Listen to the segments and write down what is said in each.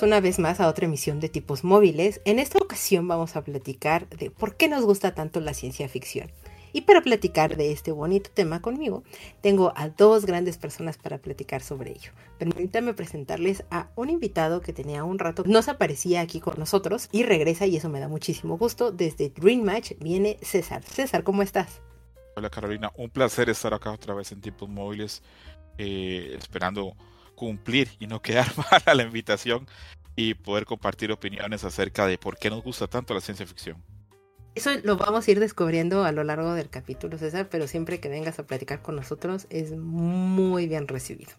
Una vez más a otra emisión de tipos móviles. En esta ocasión vamos a platicar de por qué nos gusta tanto la ciencia ficción. Y para platicar de este bonito tema conmigo, tengo a dos grandes personas para platicar sobre ello. Permítanme presentarles a un invitado que tenía un rato, no se aparecía aquí con nosotros y regresa y eso me da muchísimo gusto. Desde Dream Match viene César. César, ¿cómo estás? Hola Carolina, un placer estar acá otra vez en tipos móviles, eh, esperando cumplir y no quedar mal a la invitación y poder compartir opiniones acerca de por qué nos gusta tanto la ciencia ficción. Eso lo vamos a ir descubriendo a lo largo del capítulo, César, pero siempre que vengas a platicar con nosotros es muy bien recibido.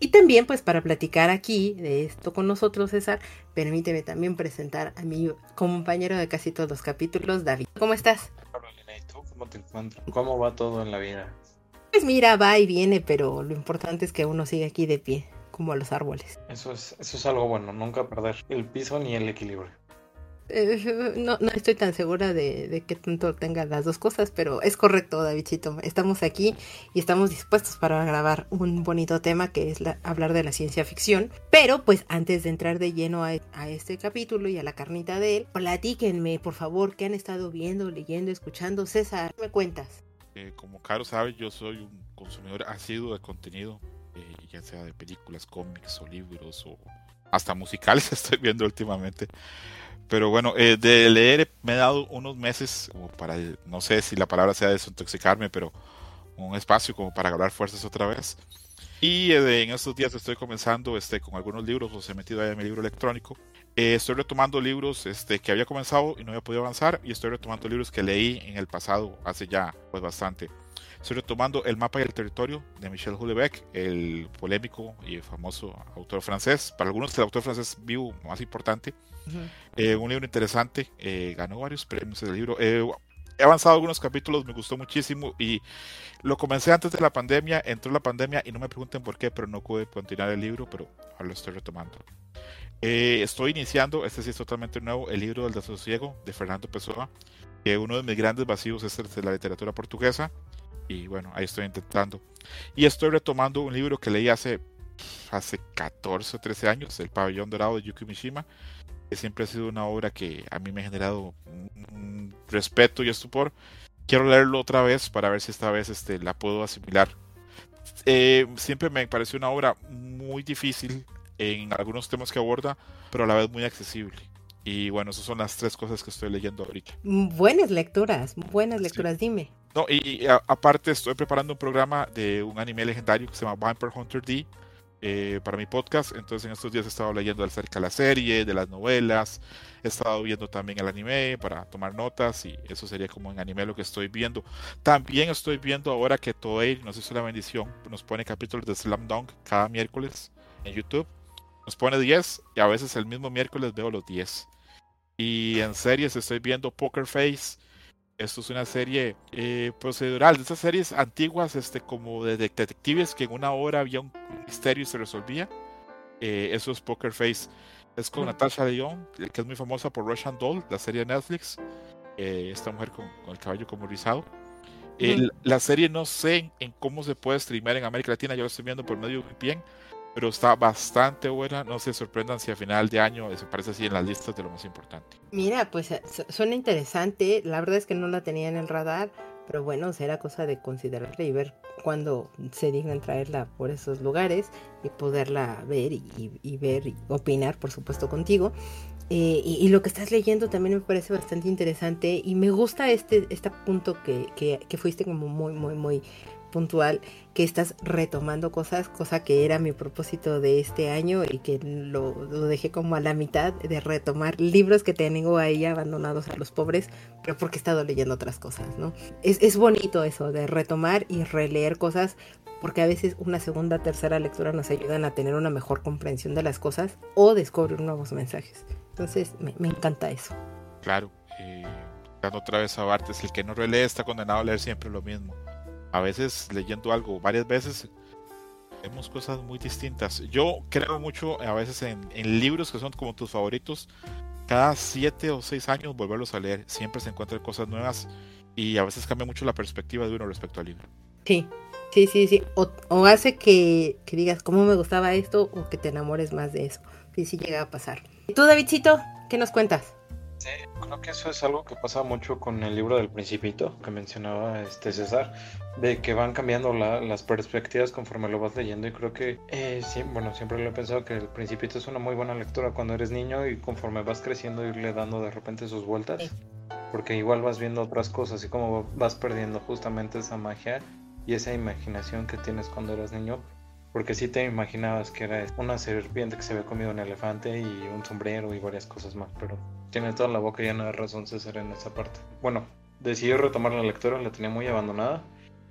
Y también, pues para platicar aquí de esto con nosotros, César, permíteme también presentar a mi compañero de casi todos los capítulos, David. ¿Cómo estás? Carolina, ¿y tú cómo te encuentras? ¿Cómo va todo en la vida? Pues mira, va y viene, pero lo importante es que uno sigue aquí de pie como a los árboles. Eso es, eso es algo bueno, nunca perder el piso ni el equilibrio. Eh, no, no estoy tan segura de, de, que tanto tenga las dos cosas, pero es correcto, Davidcito. Estamos aquí y estamos dispuestos para grabar un bonito tema que es la, hablar de la ciencia ficción. Pero pues antes de entrar de lleno a, a, este capítulo y a la carnita de él, platíquenme, por favor, qué han estado viendo, leyendo, escuchando. César, ¿qué me cuentas? Eh, como Caro sabe, yo soy un consumidor asiduo de contenido eh, ya sea de películas, cómics o libros o hasta musicales estoy viendo últimamente. Pero bueno, eh, de leer me he dado unos meses para, no sé si la palabra sea desintoxicarme, pero un espacio como para agarrar fuerzas otra vez. Y eh, en estos días estoy comenzando este, con algunos libros, los he metido ahí en mi libro electrónico. Eh, estoy retomando libros este, que había comenzado y no había podido avanzar, y estoy retomando libros que leí en el pasado, hace ya pues bastante. Estoy retomando El mapa y el territorio de Michel Houellebecq, el polémico y famoso autor francés, para algunos el autor francés vivo más importante. Uh -huh. eh, un libro interesante, eh, ganó varios premios el libro. Eh, he avanzado algunos capítulos, me gustó muchísimo y lo comencé antes de la pandemia, entró la pandemia y no me pregunten por qué, pero no pude continuar el libro, pero ahora lo estoy retomando. Eh, estoy iniciando, este sí es totalmente nuevo, el libro del desasosiego de Fernando Pessoa, que uno de mis grandes vacíos es el de la literatura portuguesa y bueno, ahí estoy intentando. Y estoy retomando un libro que leí hace, hace 14 o 13 años, El pabellón dorado de Yuki Mishima, que siempre ha sido una obra que a mí me ha generado un, respeto y estupor. Quiero leerlo otra vez para ver si esta vez este, la puedo asimilar. Eh, siempre me pareció una obra muy difícil en algunos temas que aborda, pero a la vez muy accesible. Y bueno, esas son las tres cosas que estoy leyendo ahorita. Buenas lecturas, buenas lecturas, sí. dime. No, y, y a, aparte estoy preparando un programa de un anime legendario que se llama Vampire Hunter D eh, para mi podcast. Entonces en estos días he estado leyendo acerca de la serie, de las novelas. He estado viendo también el anime para tomar notas y eso sería como en anime lo que estoy viendo. También estoy viendo ahora que Toei nos hizo la bendición, nos pone capítulos de Slam Dunk cada miércoles en YouTube. Nos pone 10 y a veces el mismo miércoles veo los 10. Y en series estoy viendo Poker Face. Esto es una serie eh, procedural, de esas series antiguas, este, como de detectives que en una hora había un misterio y se resolvía. Eh, eso es Poker Face. Es con mm. Natasha León, que es muy famosa por Russian Doll, la serie de Netflix. Eh, esta mujer con, con, el cabello como rizado. Mm. La serie no sé en, en, cómo se puede streamear en América Latina, yo lo estoy viendo por medio de VPN pero está bastante buena. No se sorprendan si a final de año se aparece así en las listas de lo más importante. Mira, pues suena interesante. La verdad es que no la tenía en el radar, pero bueno, será cosa de considerarla y ver cuándo se dignan traerla por esos lugares y poderla ver y, y, ver y opinar, por supuesto, contigo. Eh, y, y, lo que estás leyendo también me parece bastante interesante y me gusta este, este punto que, que, que fuiste como muy, muy, muy puntual que estás retomando cosas, cosa que era mi propósito de este año y que lo, dejé como a la mitad de retomar libros que tengo ahí abandonados a los pobres, pero porque he estado leyendo otras cosas, ¿no? Es, es bonito eso de retomar y releer cosas porque a veces una segunda, tercera lectura nos ayudan a tener una mejor comprensión de las cosas o descubrir nuevos mensajes. Entonces, me, encanta eso. Claro, eh, dando otra vez a Bartes, el que no relee está condenado a leer siempre lo mismo. A veces leyendo algo varias veces vemos cosas muy distintas. Yo creo mucho a veces en, libros que son como tus favoritos. Cada siete o seis años volverlos a leer. Siempre se encuentran cosas nuevas y a veces cambia mucho la perspectiva de uno respecto al libro. Sí, sí, sí, sí. O, hace que, que, digas cómo me gustaba esto o que te enamores más de eso. Sí, sí llega a pasar. ¿Y tú, Davidcito, qué nos cuentas? Sí, creo que eso es algo que pasa mucho con el libro del Principito que mencionaba este César, de que van cambiando las perspectivas conforme lo vas leyendo y creo que, eh, sí, bueno, siempre lo he pensado que el Principito es una muy buena lectura cuando eres niño y conforme vas creciendo irle dando de repente sus vueltas, porque igual vas viendo otras cosas y como vas perdiendo justamente esa magia y esa imaginación que tienes cuando eras niño, porque si te imaginabas que era una serpiente que se había comido un elefante y un sombrero y varias cosas más, pero tiene toda la boca llena de razón César en esa parte. Bueno, decidí retomar la lectura, la tenía muy abandonada.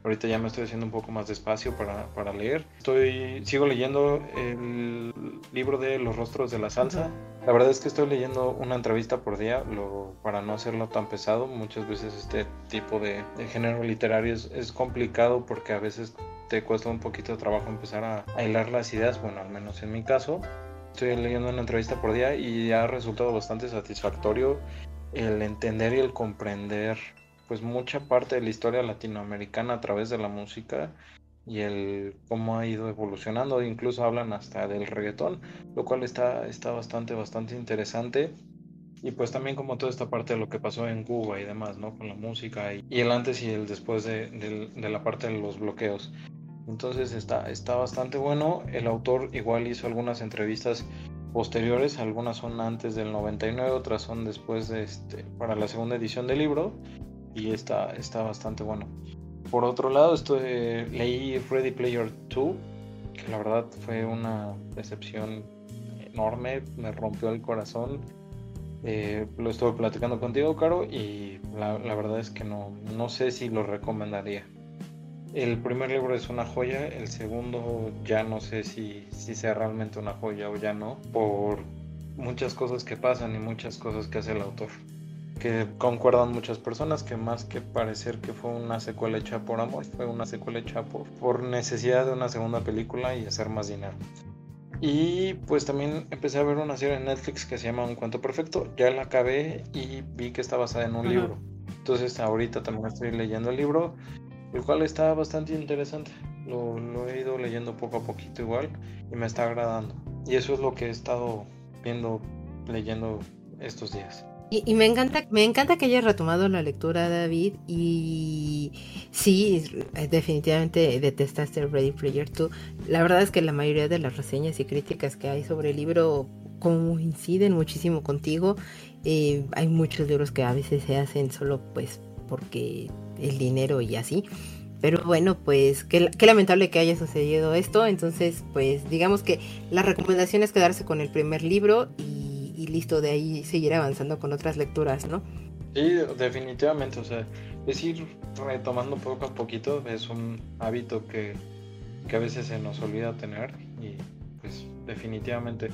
Ahorita ya me estoy haciendo un poco más despacio para, para leer. Estoy, sigo leyendo el libro de Los rostros de la salsa. La verdad es que estoy leyendo una entrevista por día lo, para no hacerlo tan pesado. Muchas veces este tipo de, género literario es, es, complicado porque a veces te cuesta un poquito de trabajo empezar a, a hilar las ideas. Bueno, al menos en mi caso. Estoy leyendo una entrevista por día y ha resultado bastante satisfactorio el entender y el comprender pues mucha parte de la historia latinoamericana a través de la música y el cómo ha ido evolucionando, incluso hablan hasta del reggaetón, lo cual está, está bastante, bastante interesante. Y pues también como toda esta parte de lo que pasó en Cuba y demás, ¿no? Con la música y, el antes y el después de, de la parte de los bloqueos. Entonces está, está bastante bueno. El autor igual hizo algunas entrevistas posteriores, algunas son antes del 99, otras son después de este, para la segunda edición del libro y está, está bastante bueno. Por otro lado, estoy, leí Ready Player 2, que la verdad fue una decepción enorme, me rompió el corazón. Eh, lo estuve platicando contigo, Caro, y la, la, verdad es que no, no sé si lo recomendaría. El primer libro es una joya, el segundo ya no sé si, si sea realmente una joya o ya no, por muchas cosas que pasan y muchas cosas que hace el autor. Que concuerdan muchas personas que más que parecer que fue una secuela hecha por amor, fue una secuela hecha por, por necesidad de una segunda película y hacer más dinero. Y pues también empecé a ver una serie en Netflix que se llama Un cuento perfecto. Ya la acabé y vi que está basada en un libro. Entonces ahorita también estoy leyendo el libro el cual está bastante interesante. Lo, he ido leyendo poco a poquito igual y me está agradando. Y eso es lo que he estado viendo, leyendo estos días. Y, me encanta, me encanta que hayas retomado la lectura, David. Y sí, definitivamente detestaste Ready Player 2. La verdad es que la mayoría de las reseñas y críticas que hay sobre el libro coinciden muchísimo contigo. Eh, hay muchos libros que a veces se hacen solo pues porque el dinero y así. Pero bueno, pues qué, lamentable que haya sucedido esto. Entonces, pues digamos que la recomendación es quedarse con el primer libro y, listo, de ahí seguir avanzando con otras lecturas, ¿no? Sí, definitivamente, o sea, es ir retomando poco a poquito, es un hábito que, que a veces se nos olvida tener y pues definitivamente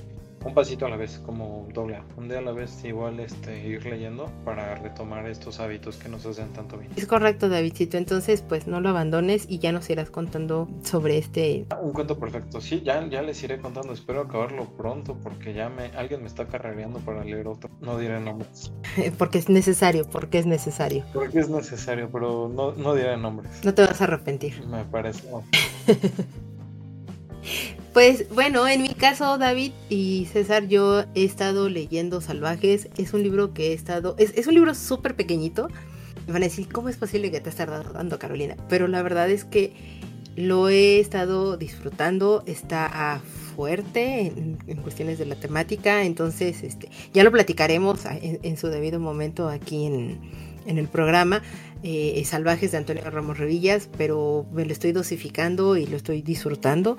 un pasito a la vez, como doble Un día a la vez igual este, ir leyendo para retomar estos hábitos que nos hacen tanto bien. Es correcto, Davidcito. Entonces, pues no lo abandones y ya nos irás contando sobre este... Un cuento perfecto. Sí, ya, ya les iré contando. Espero acabarlo pronto porque ya me alguien me está carrereando para leer otro. No diré nombres. porque es necesario, porque es necesario. Porque es necesario, pero no, no diré nombres. No te vas a arrepentir. Me parece. Pues bueno, en mi caso, David y César, yo he estado leyendo Salvajes. Es un libro que he estado. Es, un libro súper pequeñito. Me van a decir, ¿cómo es posible que te estés dando, Carolina? Pero la verdad es que lo he estado disfrutando. Está fuerte en, cuestiones de la temática. Entonces, este, ya lo platicaremos en, su debido momento aquí en, el programa. Eh, Salvajes de Antonio Ramos Revillas, pero me lo estoy dosificando y lo estoy disfrutando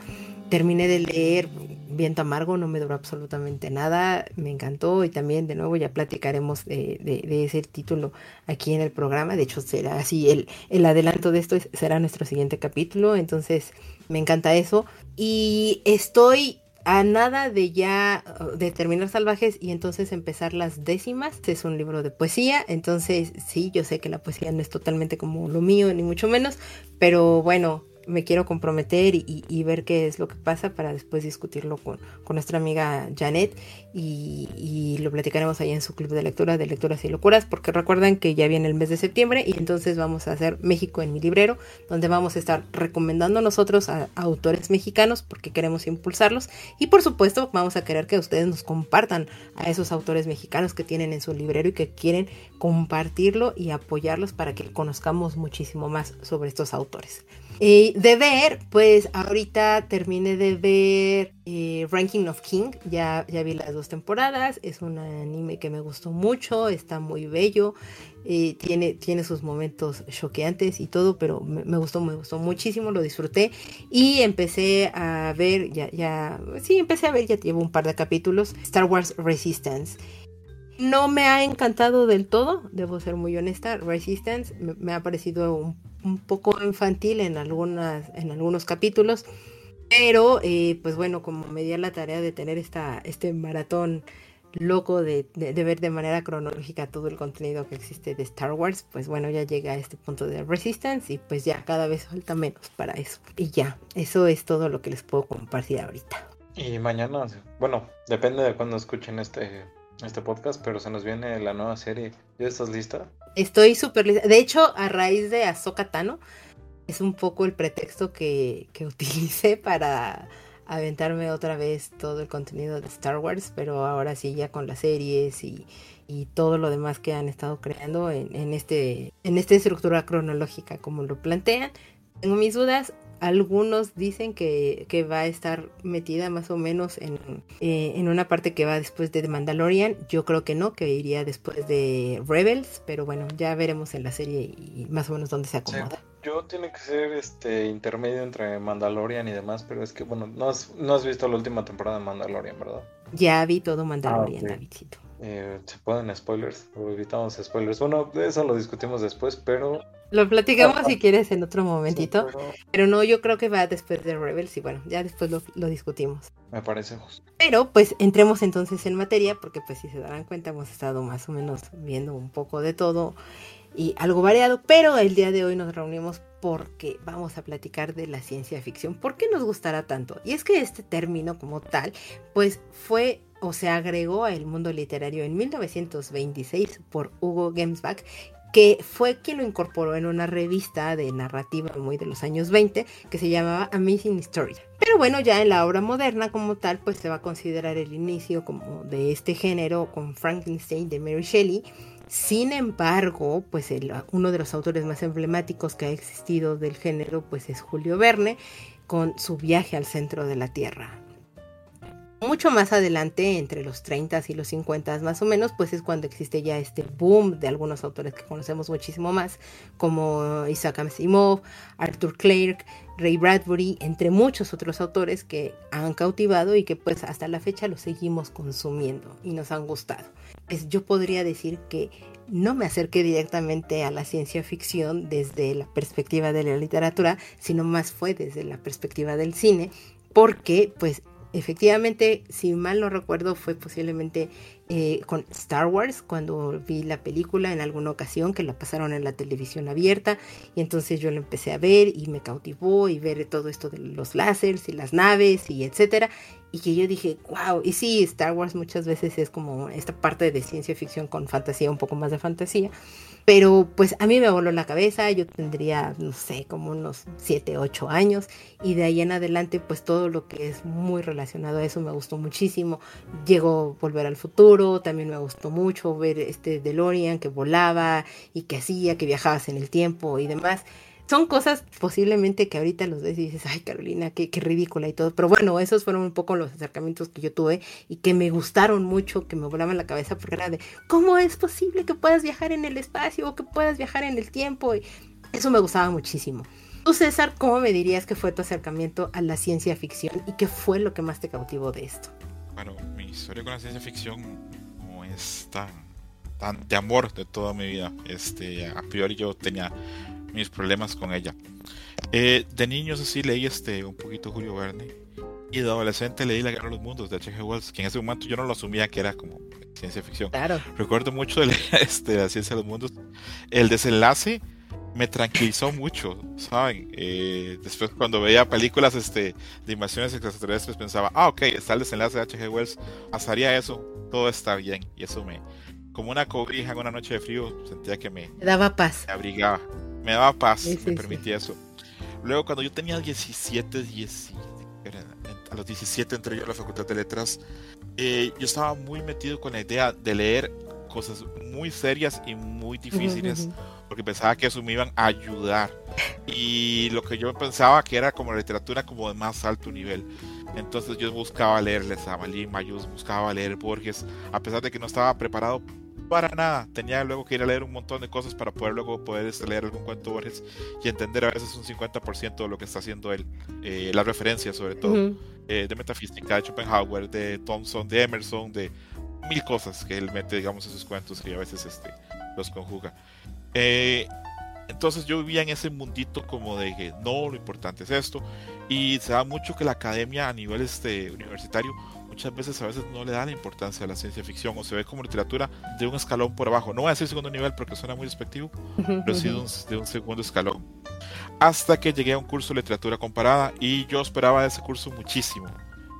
terminé de leer viento amargo, no me duró absolutamente nada, me encantó y también de nuevo ya platicaremos de, de, ese título aquí en el programa, de hecho será así, el, el adelanto de esto será nuestro siguiente capítulo, entonces me encanta eso y estoy a nada de ya de terminar Salvajes y entonces empezar las décimas. Es un libro de poesía, entonces sí, yo sé que la poesía no es totalmente como lo mío, ni mucho menos, pero bueno, me quiero comprometer y, ver qué es lo que pasa para después discutirlo con, nuestra amiga Janet y, lo platicaremos ahí en su club de lectura de lecturas y locuras porque recuerden que ya viene el mes de septiembre y entonces vamos a hacer México en mi librero donde vamos a estar recomendando nosotros a, autores mexicanos porque queremos impulsarlos y por supuesto vamos a querer que ustedes nos compartan a esos autores mexicanos que tienen en su librero y que quieren compartirlo y apoyarlos para que conozcamos muchísimo más sobre estos autores. Eh, de ver, pues ahorita terminé de ver eh, Ranking of King, ya, ya vi las dos temporadas, es un anime que me gustó mucho, está muy bello, eh, tiene, tiene sus momentos choqueantes y todo, pero me, gustó, me gustó muchísimo, lo disfruté. Y empecé a ver, ya, ya, sí, empecé a ver, ya llevo un par de capítulos, Star Wars Resistance. No me ha encantado del todo, debo ser muy honesta. Resistance me, ha parecido un, poco infantil en, algunas, en algunos capítulos, pero eh, pues bueno, como me di la tarea de tener esta, este maratón loco de, de, ver de manera cronológica todo el contenido que existe de Star Wars, pues bueno, ya llega a este punto de Resistance y pues ya cada vez falta menos para eso. Y ya, eso es todo lo que les puedo compartir ahorita. Y mañana, bueno, depende de cuando escuchen este este podcast, pero se nos viene la nueva serie. ¿Ya estás lista? Estoy súper lista. De hecho, a raíz de Ahsoka Tano, es un poco el pretexto que, que utilicé para aventarme otra vez todo el contenido de Star Wars, pero ahora sí ya con las series y, y todo lo demás que han estado creando en, en, este, en esta estructura cronológica como lo plantean. Tengo mis dudas, algunos dicen que, va a estar metida más o menos en, eh, en, una parte que va después de The Mandalorian. Yo creo que no, que iría después de Rebels, pero bueno, ya veremos en la serie y más o menos dónde se acomoda. yo tiene que ser este intermedio entre Mandalorian y demás, pero es que bueno, no has, no has visto la última temporada de Mandalorian, ¿verdad? Ya vi todo Mandalorian, ah, Davidcito. Eh, se pueden spoilers, o evitamos spoilers. Bueno, eso lo discutimos después, pero lo platicamos si quieres en otro momentito. pero... no, yo creo que va después de Rebels y bueno, ya después lo, discutimos. Me parece Pero pues entremos entonces en materia porque pues si se darán cuenta hemos estado más o menos viendo un poco de todo y algo variado, pero el día de hoy nos reunimos porque vamos a platicar de la ciencia ficción. ¿Por qué nos gustará tanto? Y es que este término como tal pues fue o se agregó al mundo literario en 1926 por Hugo Gemsbach que fue quien lo incorporó en una revista de narrativa muy de los años 20 que se llamaba Amazing Story. Pero bueno, ya en la obra moderna como tal, pues se va a considerar el inicio como de este género con Frankenstein de Mary Shelley. Sin embargo, pues uno de los autores más emblemáticos que ha existido del género, pues es Julio Verne con su viaje al centro de la Tierra mucho más adelante, entre los 30 y los 50 más o menos, pues es cuando existe ya este boom de algunos autores que conocemos muchísimo más, como Isaac Asimov, Arthur Clarke, Ray Bradbury, entre muchos otros autores que han cautivado y que pues hasta la fecha los seguimos consumiendo y nos han gustado. Pues yo podría decir que no me acerqué directamente a la ciencia ficción desde la perspectiva de la literatura, sino más fue desde la perspectiva del cine, porque pues efectivamente, si mal no recuerdo, fue posiblemente eh, con Star Wars, cuando vi la película en alguna ocasión que la pasaron en la televisión abierta, y entonces yo la empecé a ver y me cautivó y ver todo esto de los láseres y las naves y etcétera, y que yo dije, wow, y sí, Star Wars muchas veces es como esta parte de ciencia ficción con fantasía, un poco más de fantasía, pero pues a mí me voló la cabeza, yo tendría, no sé, como unos 7, 8 años y de ahí en adelante pues todo lo que es muy relacionado a eso me gustó muchísimo. Llegó Volver al Futuro, también me gustó mucho ver este DeLorean que volaba y que hacía, que viajabas en el tiempo y demás son cosas posiblemente que ahorita los ves y dices, ay Carolina, qué, qué ridícula y todo. Pero bueno, esos fueron un poco los acercamientos que yo tuve y que me gustaron mucho, que me volaban la cabeza porque era de, ¿cómo es posible que puedas viajar en el espacio o que puedas viajar en el tiempo? Eso me gustaba muchísimo. Tú, César, ¿cómo me dirías que fue tu acercamiento a la ciencia ficción y qué fue lo que más te cautivó de esto? Bueno, mi historia con la ciencia ficción no es tan, tan de amor de toda mi vida. Este, a priori yo tenía mis problemas con ella. Eh, de niño, sí leí este, un poquito Julio Verne. Y de adolescente leí La Guerra de los Mundos de H.G. Wells, que en ese momento yo no lo asumía que era como ciencia ficción. Claro. Recuerdo mucho de leer este, La Ciencia de los Mundos. El desenlace me tranquilizó mucho, ¿saben? Eh, después cuando veía películas este, de invasiones extraterrestres pensaba, ah, ok, está el desenlace de H.G. Wells, pasaría eso, todo está bien. Y eso me, como una cobija en una noche de frío, sentía que me daba paz. Me abrigaba, me daba paz, me permitía eso. Luego cuando yo tenía 17, 10, a los 17 entré yo a la Facultad de Letras, eh, yo estaba muy metido con la idea de leer cosas muy serias y muy difíciles porque pensaba que eso me iban a ayudar. Y lo que yo pensaba que era como literatura como de más alto nivel. Entonces yo buscaba leerles a Malin Mayus buscaba leer Borges a pesar de que no estaba preparado para nada tenía luego que ir a leer un montón de cosas para poder luego poder este, leer algún cuento Borges y entender a veces un 50% de lo que está haciendo él eh, las referencias sobre todo eh, de metafísica de Schopenhauer de Thompson de Emerson de mil cosas que él mete, digamos, en sus cuentos y a veces este, los conjuga. Eh, entonces yo vivía en ese mundito como de que no, lo importante es esto. Y se da mucho que la academia a nivel este, universitario muchas veces a veces no le da la importancia a la ciencia ficción o se ve como literatura de un escalón por abajo. No voy a decir segundo nivel porque suena muy despectivo, pero sí de un, de un segundo escalón. Hasta que llegué a un curso de literatura comparada y yo esperaba de ese curso muchísimo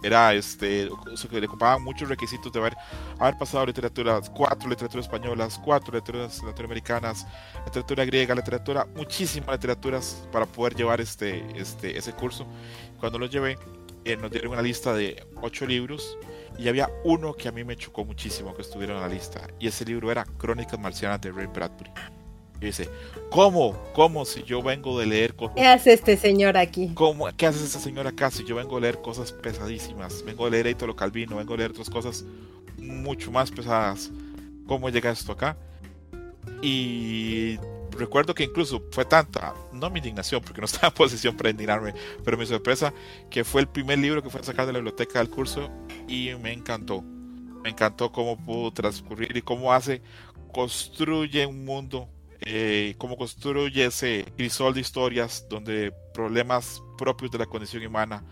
era este que le ocupaban muchos requisitos de haber, haber pasado literatura, cuatro literaturas españolas, cuatro literaturas latinoamericanas, literatura griega, literatura, muchísimas literaturas para poder llevar este, este, ese curso. Cuando lo llevé, eh, nos dieron una lista de ocho libros y había uno que a mí me chocó muchísimo que estuviera en la lista y ese libro era Crónicas Marcianas de Ray Bradbury. Y dice, ¿cómo? ¿Cómo si yo vengo de leer cosas? ¿Qué hace este señor aquí? ¿Cómo? ¿Qué hace esta señora acá si yo vengo a leer cosas pesadísimas? Vengo a leer Eitolo Calvino, vengo a leer otras cosas mucho más pesadas. ¿Cómo llega esto acá? Y recuerdo que incluso fue tanta, no mi indignación, porque no estaba en posición para indignarme, pero mi sorpresa, que fue el primer libro que fue a sacar de la biblioteca del curso y me encantó. Me encantó cómo pudo transcurrir y cómo hace, construye un mundo eh, cómo construye ese crisol de historias donde problemas propios de la condición humana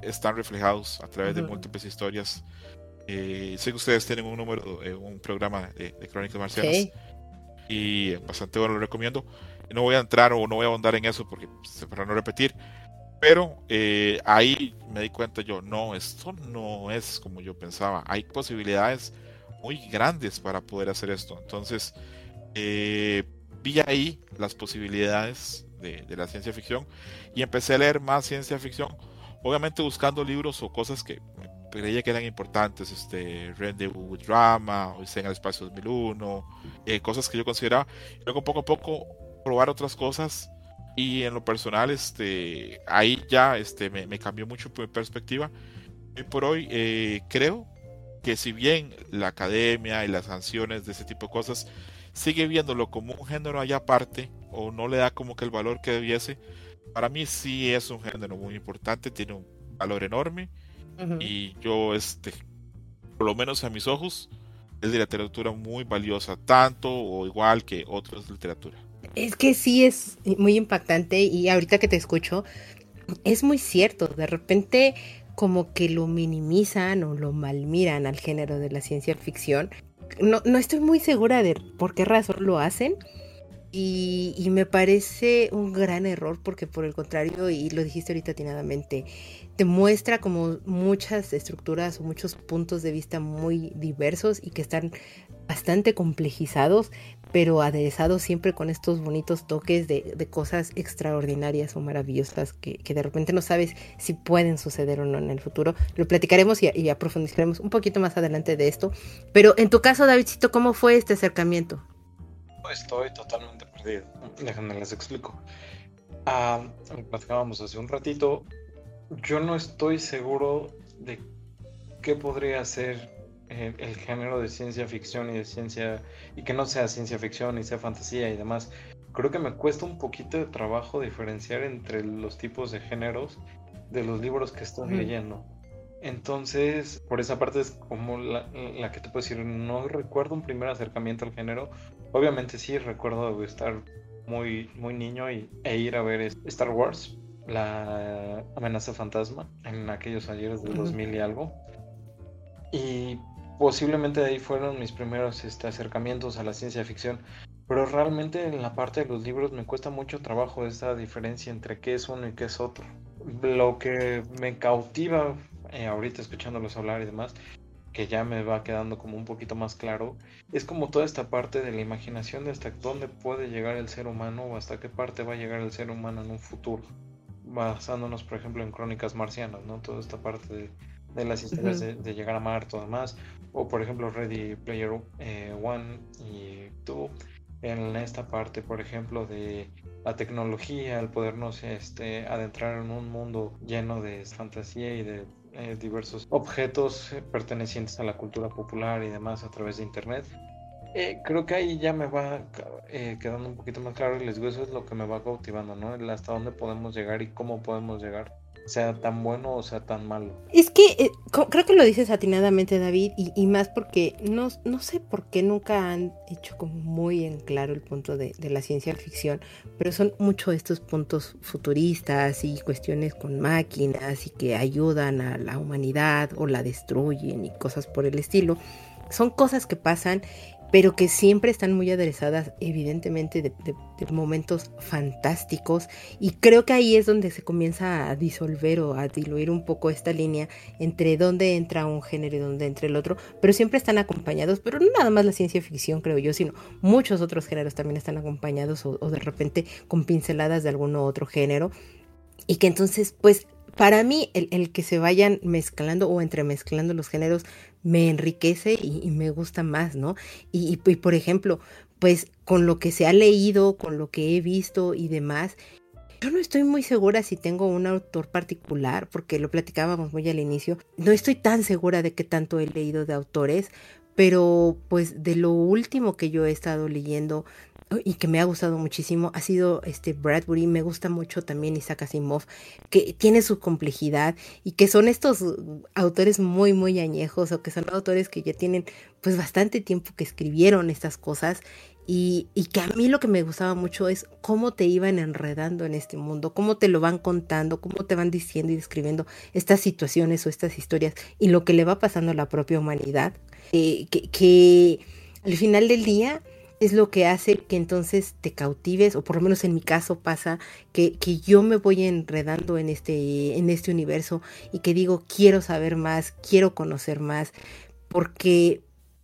están reflejados a través de múltiples historias. Eh, sé que ustedes tienen un número, eh, un programa de, crónicas marcianas y bastante bueno, lo recomiendo. No voy a entrar o no voy a ahondar en eso porque para no repetir, pero eh, ahí me di cuenta yo, no, esto no es como yo pensaba. Hay posibilidades muy grandes para poder hacer esto. Entonces, eh, vi ahí las posibilidades de, la ciencia ficción y empecé a leer más ciencia ficción, obviamente buscando libros o cosas que creía que eran importantes, este, Rendezvous Drama, Odisea en el Espacio 2001, eh, cosas que yo consideraba. Luego poco a poco probar otras cosas y en lo personal, este, ahí ya este, me, cambió mucho mi perspectiva. Y por hoy eh, creo que si bien la academia y las sanciones de ese tipo de cosas sigue viéndolo como un género allá aparte o no le da como que el valor que debiese, para mí sí es un género muy importante, tiene un valor enorme y yo, este, por lo menos a mis ojos, es de literatura muy valiosa, tanto o igual que otras literatura. Es que sí es muy impactante y ahorita que te escucho, es muy cierto, de repente como que lo minimizan o lo malmiran al género de la ciencia ficción no, no estoy muy segura de por qué razón lo hacen. Y, y, me parece un gran error porque por el contrario, y lo dijiste ahorita atinadamente, te muestra como muchas estructuras o muchos puntos de vista muy diversos y que están bastante complejizados, pero aderezados siempre con estos bonitos toques de, cosas extraordinarias o maravillosas que, de repente no sabes si pueden suceder o no en el futuro. Lo platicaremos y, y un poquito más adelante de esto. Pero en tu caso, Davidcito, ¿cómo fue este acercamiento? Estoy totalmente perdido. Déjenme les explico. Ah, platicábamos hace un ratito. Yo no estoy seguro de qué podría ser el, género de ciencia ficción y de ciencia, y que no sea ciencia ficción y sea fantasía y demás, creo que me cuesta un poquito de trabajo diferenciar entre los tipos de géneros de los libros que estoy leyendo. Entonces, por esa parte es como la, que te puedo decir, no recuerdo un primer acercamiento al género. Obviamente sí recuerdo estar muy, muy niño y, e ir a ver Star Wars, la amenaza fantasma, en aquellos ayeres del 2000 y algo. Y posiblemente de ahí fueron mis primeros este, acercamientos a la ciencia ficción. Pero realmente en la parte de los libros me cuesta mucho trabajo esa diferencia entre qué es uno y qué es otro. Lo que me cautiva eh, ahorita escuchándolos hablar y demás, que ya me va quedando como un poquito más claro, es como toda esta parte de la imaginación de hasta dónde puede llegar el ser humano o hasta qué parte va a llegar el ser humano en un futuro, basándonos por ejemplo en crónicas marcianas, ¿no? Toda esta parte de, las historias de, llegar a Marte o demás, o por ejemplo Ready Player eh, One y tú, en esta parte por ejemplo de la tecnología, el podernos este, adentrar en un mundo lleno de fantasía y de eh, diversos objetos eh, pertenecientes a la cultura popular y demás a través de internet. Eh, creo que ahí ya me va quedando un poquito más claro y les es lo que me va cautivando, ¿no? El hasta dónde podemos llegar y cómo podemos llegar sea tan bueno o sea tan malo. Es que eh, creo que lo dices atinadamente, David, y, más porque no, no sé por qué nunca han hecho como muy en claro el punto de, la ciencia ficción, pero son muchos estos puntos futuristas y cuestiones con máquinas y que ayudan a la humanidad o la destruyen y cosas por el estilo. Son cosas que pasan pero que siempre están muy aderezadas evidentemente de, momentos fantásticos. Y creo que ahí es donde se comienza a disolver o a diluir un poco esta línea entre dónde entra un género y dónde entra el otro, pero siempre están acompañados, pero no nada más la ciencia ficción creo yo, sino muchos otros géneros también están acompañados o, de repente con pinceladas de algún otro género. Y que entonces pues para mí el, que se vayan mezclando o entremezclando los géneros me enriquece y, me gusta más, ¿no? Y, y, por ejemplo, pues con lo que se ha leído, con lo que he visto y demás, yo no estoy muy segura si tengo un autor particular, porque lo platicábamos muy al inicio, no estoy tan segura de qué tanto he leído de autores, pero pues de lo último que yo he estado leyendo y que me ha gustado muchísimo ha sido este Bradbury, me gusta mucho también Isaac Asimov, que tiene su complejidad y que son estos autores muy muy añejos o que son autores que ya tienen pues bastante tiempo que escribieron estas cosas. Y, y, que a mí lo que me gustaba mucho es cómo te iban enredando en este mundo, cómo te lo van contando, cómo te van diciendo y describiendo estas situaciones o estas historias y lo que le va pasando a la propia humanidad, eh, que, que al final del día es lo que hace que entonces te cautives, o por lo menos en mi caso pasa, que, que, yo me voy enredando en este, en este universo y que digo, quiero saber más, quiero conocer más, porque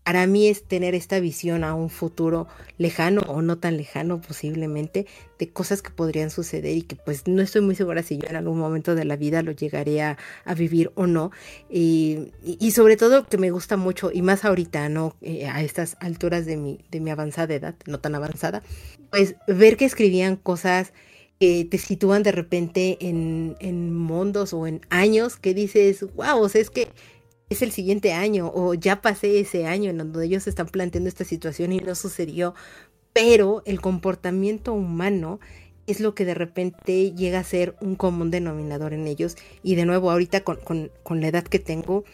para mí es tener esta visión a un futuro lejano o no tan lejano posiblemente de cosas que podrían suceder y que pues no estoy muy segura si yo en algún momento de la vida lo llegaré a, vivir o no. Y, sobre todo que me gusta mucho y más ahorita, ¿no? Eh, a estas alturas de mi, de mi avanzada edad, no tan avanzada, pues ver que escribían cosas que te sitúan de repente en, en mundos o en años que dices, wow, o sea, es que es el siguiente año o ya pasé ese año en donde ellos están planteando esta situación y no sucedió, pero el comportamiento humano es lo que de repente llega a ser un común denominador en ellos y de nuevo ahorita con, con la edad que tengo,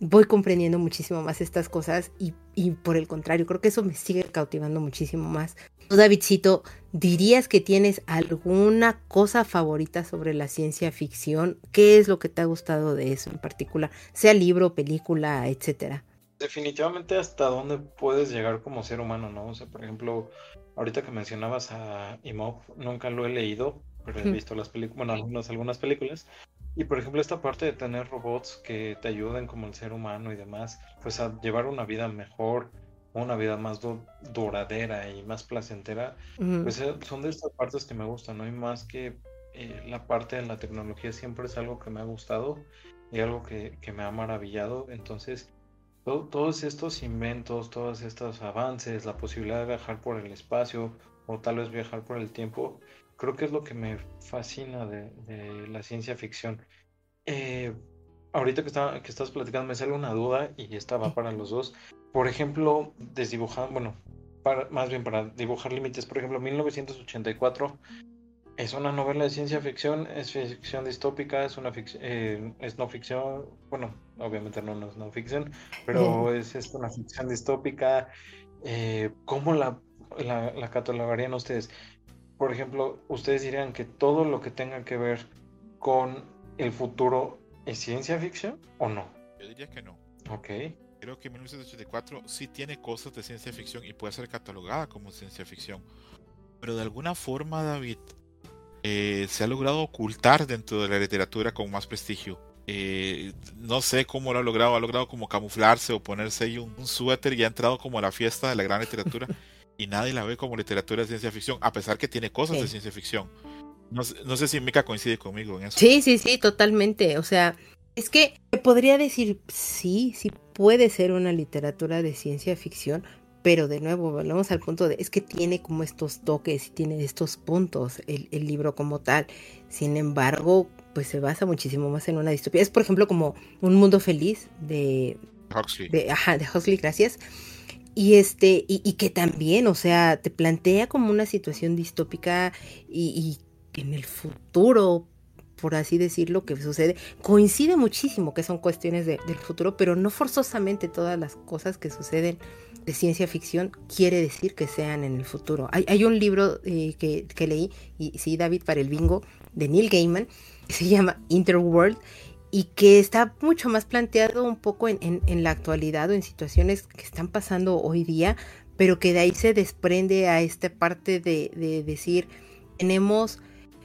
voy comprendiendo muchísimo más estas cosas y, por el contrario, creo que eso me sigue cautivando muchísimo más. Davidcito, ¿dirías que tienes alguna cosa favorita sobre la ciencia ficción? ¿Qué es lo que te ha gustado de eso en particular? Sea libro, película, etcétera. Definitivamente hasta dónde puedes llegar como ser humano, ¿no? O sea, por ejemplo, ahorita que mencionabas a Imov, nunca lo he leído, pero he visto las películas, bueno, algunas, algunas películas, y por ejemplo, esta parte de tener robots que te ayuden como el ser humano y demás, pues a llevar una vida mejor, una vida más duradera y más placentera, pues eh, son de estas partes que me gustan, ¿no? Y más que eh, la parte de la tecnología siempre es algo que me ha gustado y algo que, me ha maravillado. Entonces, todos estos inventos, todos estos avances, la posibilidad de viajar por el espacio o tal vez viajar por el tiempo, creo que es lo que me fascina de, la ciencia ficción. Eh, ahorita que, está, que estás platicando me sale una duda y esta va para los dos. Por ejemplo, desdibujando, bueno, para, más bien para dibujar límites. Por ejemplo, 1984 es una novela de ciencia ficción, es ficción distópica, es una eh, es no ficción, bueno, obviamente no, es no ficción, pero es, es, una ficción distópica. Eh, ¿Cómo la, la, la catalogarían ustedes? Por ejemplo, ustedes dirían que todo lo que tenga que ver con el futuro es ciencia ficción o no? Yo diría que no. Ok. Creo que 1984 sí tiene cosas de ciencia ficción y puede ser catalogada como ciencia ficción. Pero de alguna forma, David, eh, se ha logrado ocultar dentro de la literatura con más prestigio. Eh, no sé cómo lo ha logrado, ha logrado como camuflarse o ponerse ahí un, suéter y ha entrado como a la fiesta de la gran literatura y nadie la ve como literatura de ciencia ficción, a pesar que tiene cosas de ciencia ficción. No, no, sé si Mika coincide conmigo en eso. Sí, sí, sí, totalmente. O sea, es que podría decir, sí, sí puede ser una literatura de ciencia ficción, pero de nuevo, volvemos al punto de, es que tiene como estos toques y tiene estos puntos el, libro como tal. Sin embargo, pues se basa muchísimo más en una distopía. Es, por ejemplo, como Un Mundo Feliz de Huxley. De, ajá, de Huxley, gracias. Y este, y, que también, o sea, te plantea como una situación distópica y, y en el futuro por así decirlo, que sucede, coincide muchísimo que son cuestiones del futuro, pero no forzosamente todas las cosas que suceden de ciencia ficción quiere decir que sean en el futuro. Hay, un libro eh, que, leí, y sí, David, para el bingo, de Neil Gaiman, que se llama Interworld, y que está mucho más planteado un poco en, la actualidad o en situaciones que están pasando hoy día, pero que de ahí se desprende a esta parte de, de decir, tenemos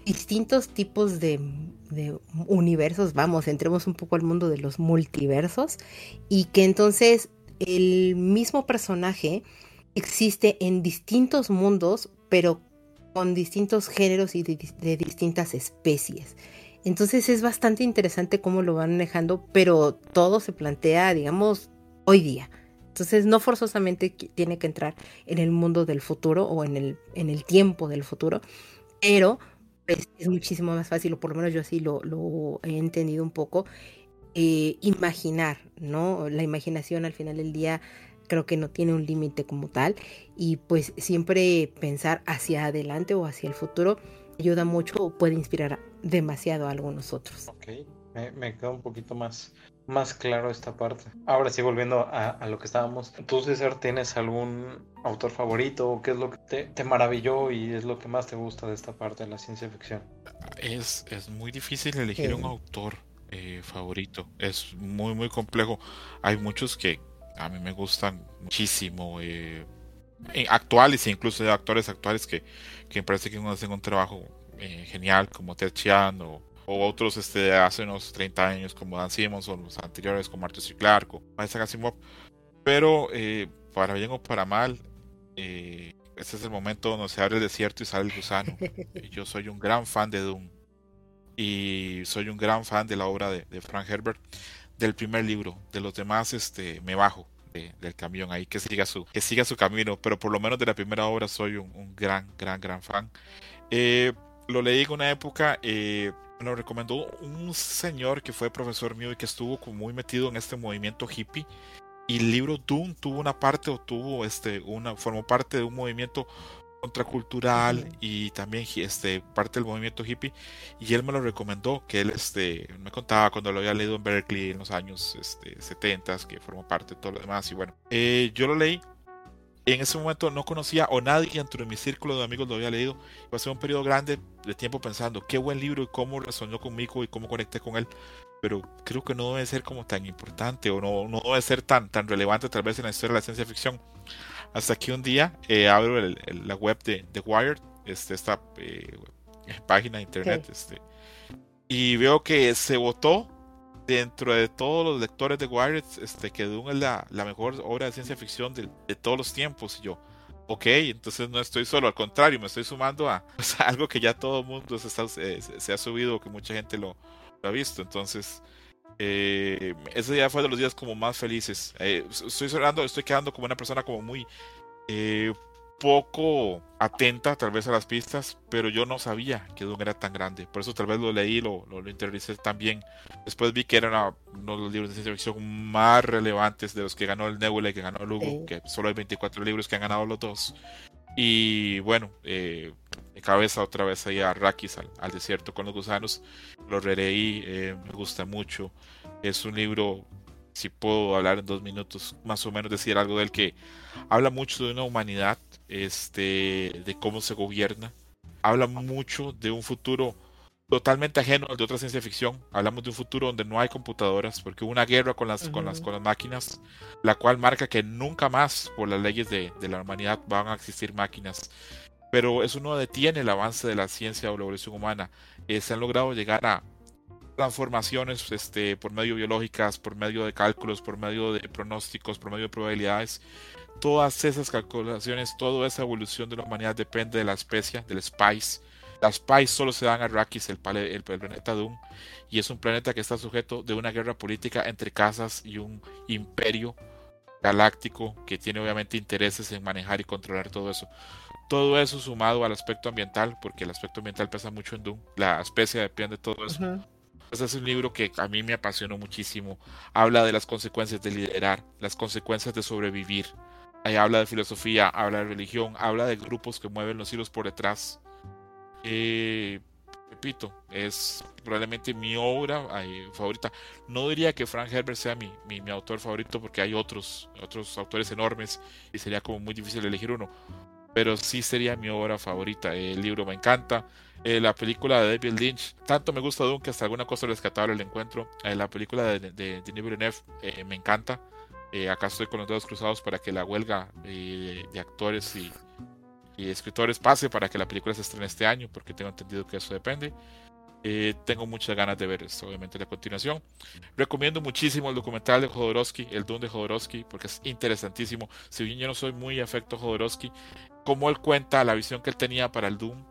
distintos tipos de, universos, vamos, entremos un poco al mundo de los multiversos y que entonces el mismo personaje existe en distintos mundos, pero con distintos géneros y de, distintas especies. Entonces es bastante interesante cómo lo van manejando, pero todo se plantea, digamos, hoy día. Entonces no forzosamente tiene que entrar en el mundo del futuro o en el, en el tiempo del futuro, pero es, muchísimo más fácil, o por lo menos yo así lo, he entendido un poco, eh, imaginar, ¿no? La imaginación al final del día creo que no tiene un límite como tal y pues siempre pensar hacia adelante o hacia el futuro ayuda mucho o puede inspirar demasiado a algunos otros. Ok, me, me queda un poquito más más claro esta parte. Ahora sí, volviendo a, lo que estábamos. ¿Tú, César, tienes algún autor favorito? ¿Qué es lo que te, maravilló y es lo que más te gusta de esta parte de la ciencia ficción? Es, es muy difícil elegir un autor eh, favorito. Es muy, muy complejo. Hay muchos que a mí me gustan muchísimo. Eh, actuales e incluso actores actuales que, que me parece que hacen un trabajo eh, genial como Ted Chiang o o otros este, hace unos 30 años como Dan Simmons o los anteriores como Arthur C. Clarke o Isaac Asimov. Pero eh, para bien o para mal, eh, este es el momento donde se abre el desierto y sale el gusano. Yo soy un gran fan de Doom y soy un gran fan de la obra de, Frank Herbert, del primer libro. De los demás, este, me bajo del camión ahí, que siga su, que siga su camino, pero por lo menos de la primera obra soy un, gran, gran, gran fan. Eh, lo leí en una época me lo recomendó un señor que fue profesor mío y que estuvo muy metido en este movimiento hippie. Y el libro Doom tuvo una parte o tuvo este una formó parte de un movimiento contracultural y también este parte del movimiento hippie. Y él me lo recomendó que él este me contaba cuando lo había leído en Berkeley en los años este, 70 que formó parte de todo lo demás. Y bueno eh, yo lo leí en ese momento no conocía o nadie dentro de mi círculo de amigos lo había leído. Ser un periodo grande de tiempo pensando qué buen libro y cómo resonó conmigo y cómo conecté con él. Pero creo que no debe ser como tan importante o no, no debe ser tan, tan relevante tal vez en la historia de la ciencia ficción. Hasta que un día eh, abro la web de The Wired, este, esta eh, página de internet, este, y veo que se votó dentro de todos los lectores de Wired, este, que Dune es la, mejor obra de ciencia ficción de, todos los tiempos. Y yo, ok, entonces no estoy solo, al contrario, me estoy sumando a algo que ya todo el mundo se, ha subido, que mucha gente lo, ha visto. Entonces, eh, ese día fue de los días como más felices. Eh, estoy cerrando, estoy quedando como una persona como muy... Eh, poco atenta tal vez a las pistas, pero yo no sabía que Dune era tan grande. Por eso tal vez lo leí, lo, lo, lo interioricé también. Después vi que era uno de los libros de ciencia ficción más relevantes de los que ganó el Nebula y que ganó el Hugo, que solo hay 24 libros que han ganado los dos. Y bueno, eh, de cabeza otra vez ahí a Rakis, al, al, desierto con los gusanos. Lo releí, eh, me gusta mucho. Es un libro si puedo hablar en dos minutos, más o menos decir algo del que habla mucho de una humanidad, este, de cómo se gobierna, habla mucho de un futuro totalmente ajeno al de otra ciencia ficción. Hablamos de un futuro donde no hay computadoras, porque hubo una guerra con las, uh -huh. con las, con las máquinas, la cual marca que nunca más, por las leyes de, de la humanidad, van a existir máquinas. Pero eso no detiene el avance de la ciencia o la evolución humana. Eh, se han logrado llegar a transformaciones este, por medio biológicas, por medio de cálculos, por medio de pronósticos, por medio de probabilidades. Todas esas calculaciones, toda esa evolución de la humanidad depende de la especie, del Spice. Las Spice solo se dan a Rakis, el, el, el, planeta Doom, y es un planeta que está sujeto de una guerra política entre casas y un imperio galáctico que tiene obviamente intereses en manejar y controlar todo eso. Todo eso sumado al aspecto ambiental, porque el aspecto ambiental pesa mucho en Doom, la especie depende de todo eso. Este es un libro que a mí me apasionó muchísimo. Habla de las consecuencias de liderar, las consecuencias de sobrevivir. Ahí habla de filosofía, habla de religión, habla de grupos que mueven los hilos por detrás. Eh, repito, es probablemente mi obra eh, favorita. No diría que Frank Herbert sea mi, mi, mi, autor favorito porque hay otros, otros autores enormes y sería como muy difícil elegir uno. Pero sí sería mi obra favorita. El libro me encanta. Eh, la película de David Lynch, tanto me gusta Dune que hasta alguna cosa rescatable le encuentro. Eh, la película de, de, de Denis Villeneuve eh, me encanta. acá estoy con los dedos cruzados para que la huelga de, de, actores y, y, escritores pase para que la película se estrene este año, porque tengo entendido que eso depende. tengo muchas ganas de ver esto, obviamente, la continuación. Recomiendo muchísimo el documental de Jodorowsky, el Dune de Jodorowsky, porque es interesantísimo. Si bien yo no soy muy afecto a Jodorowsky, como él cuenta la visión que él tenía para el Doom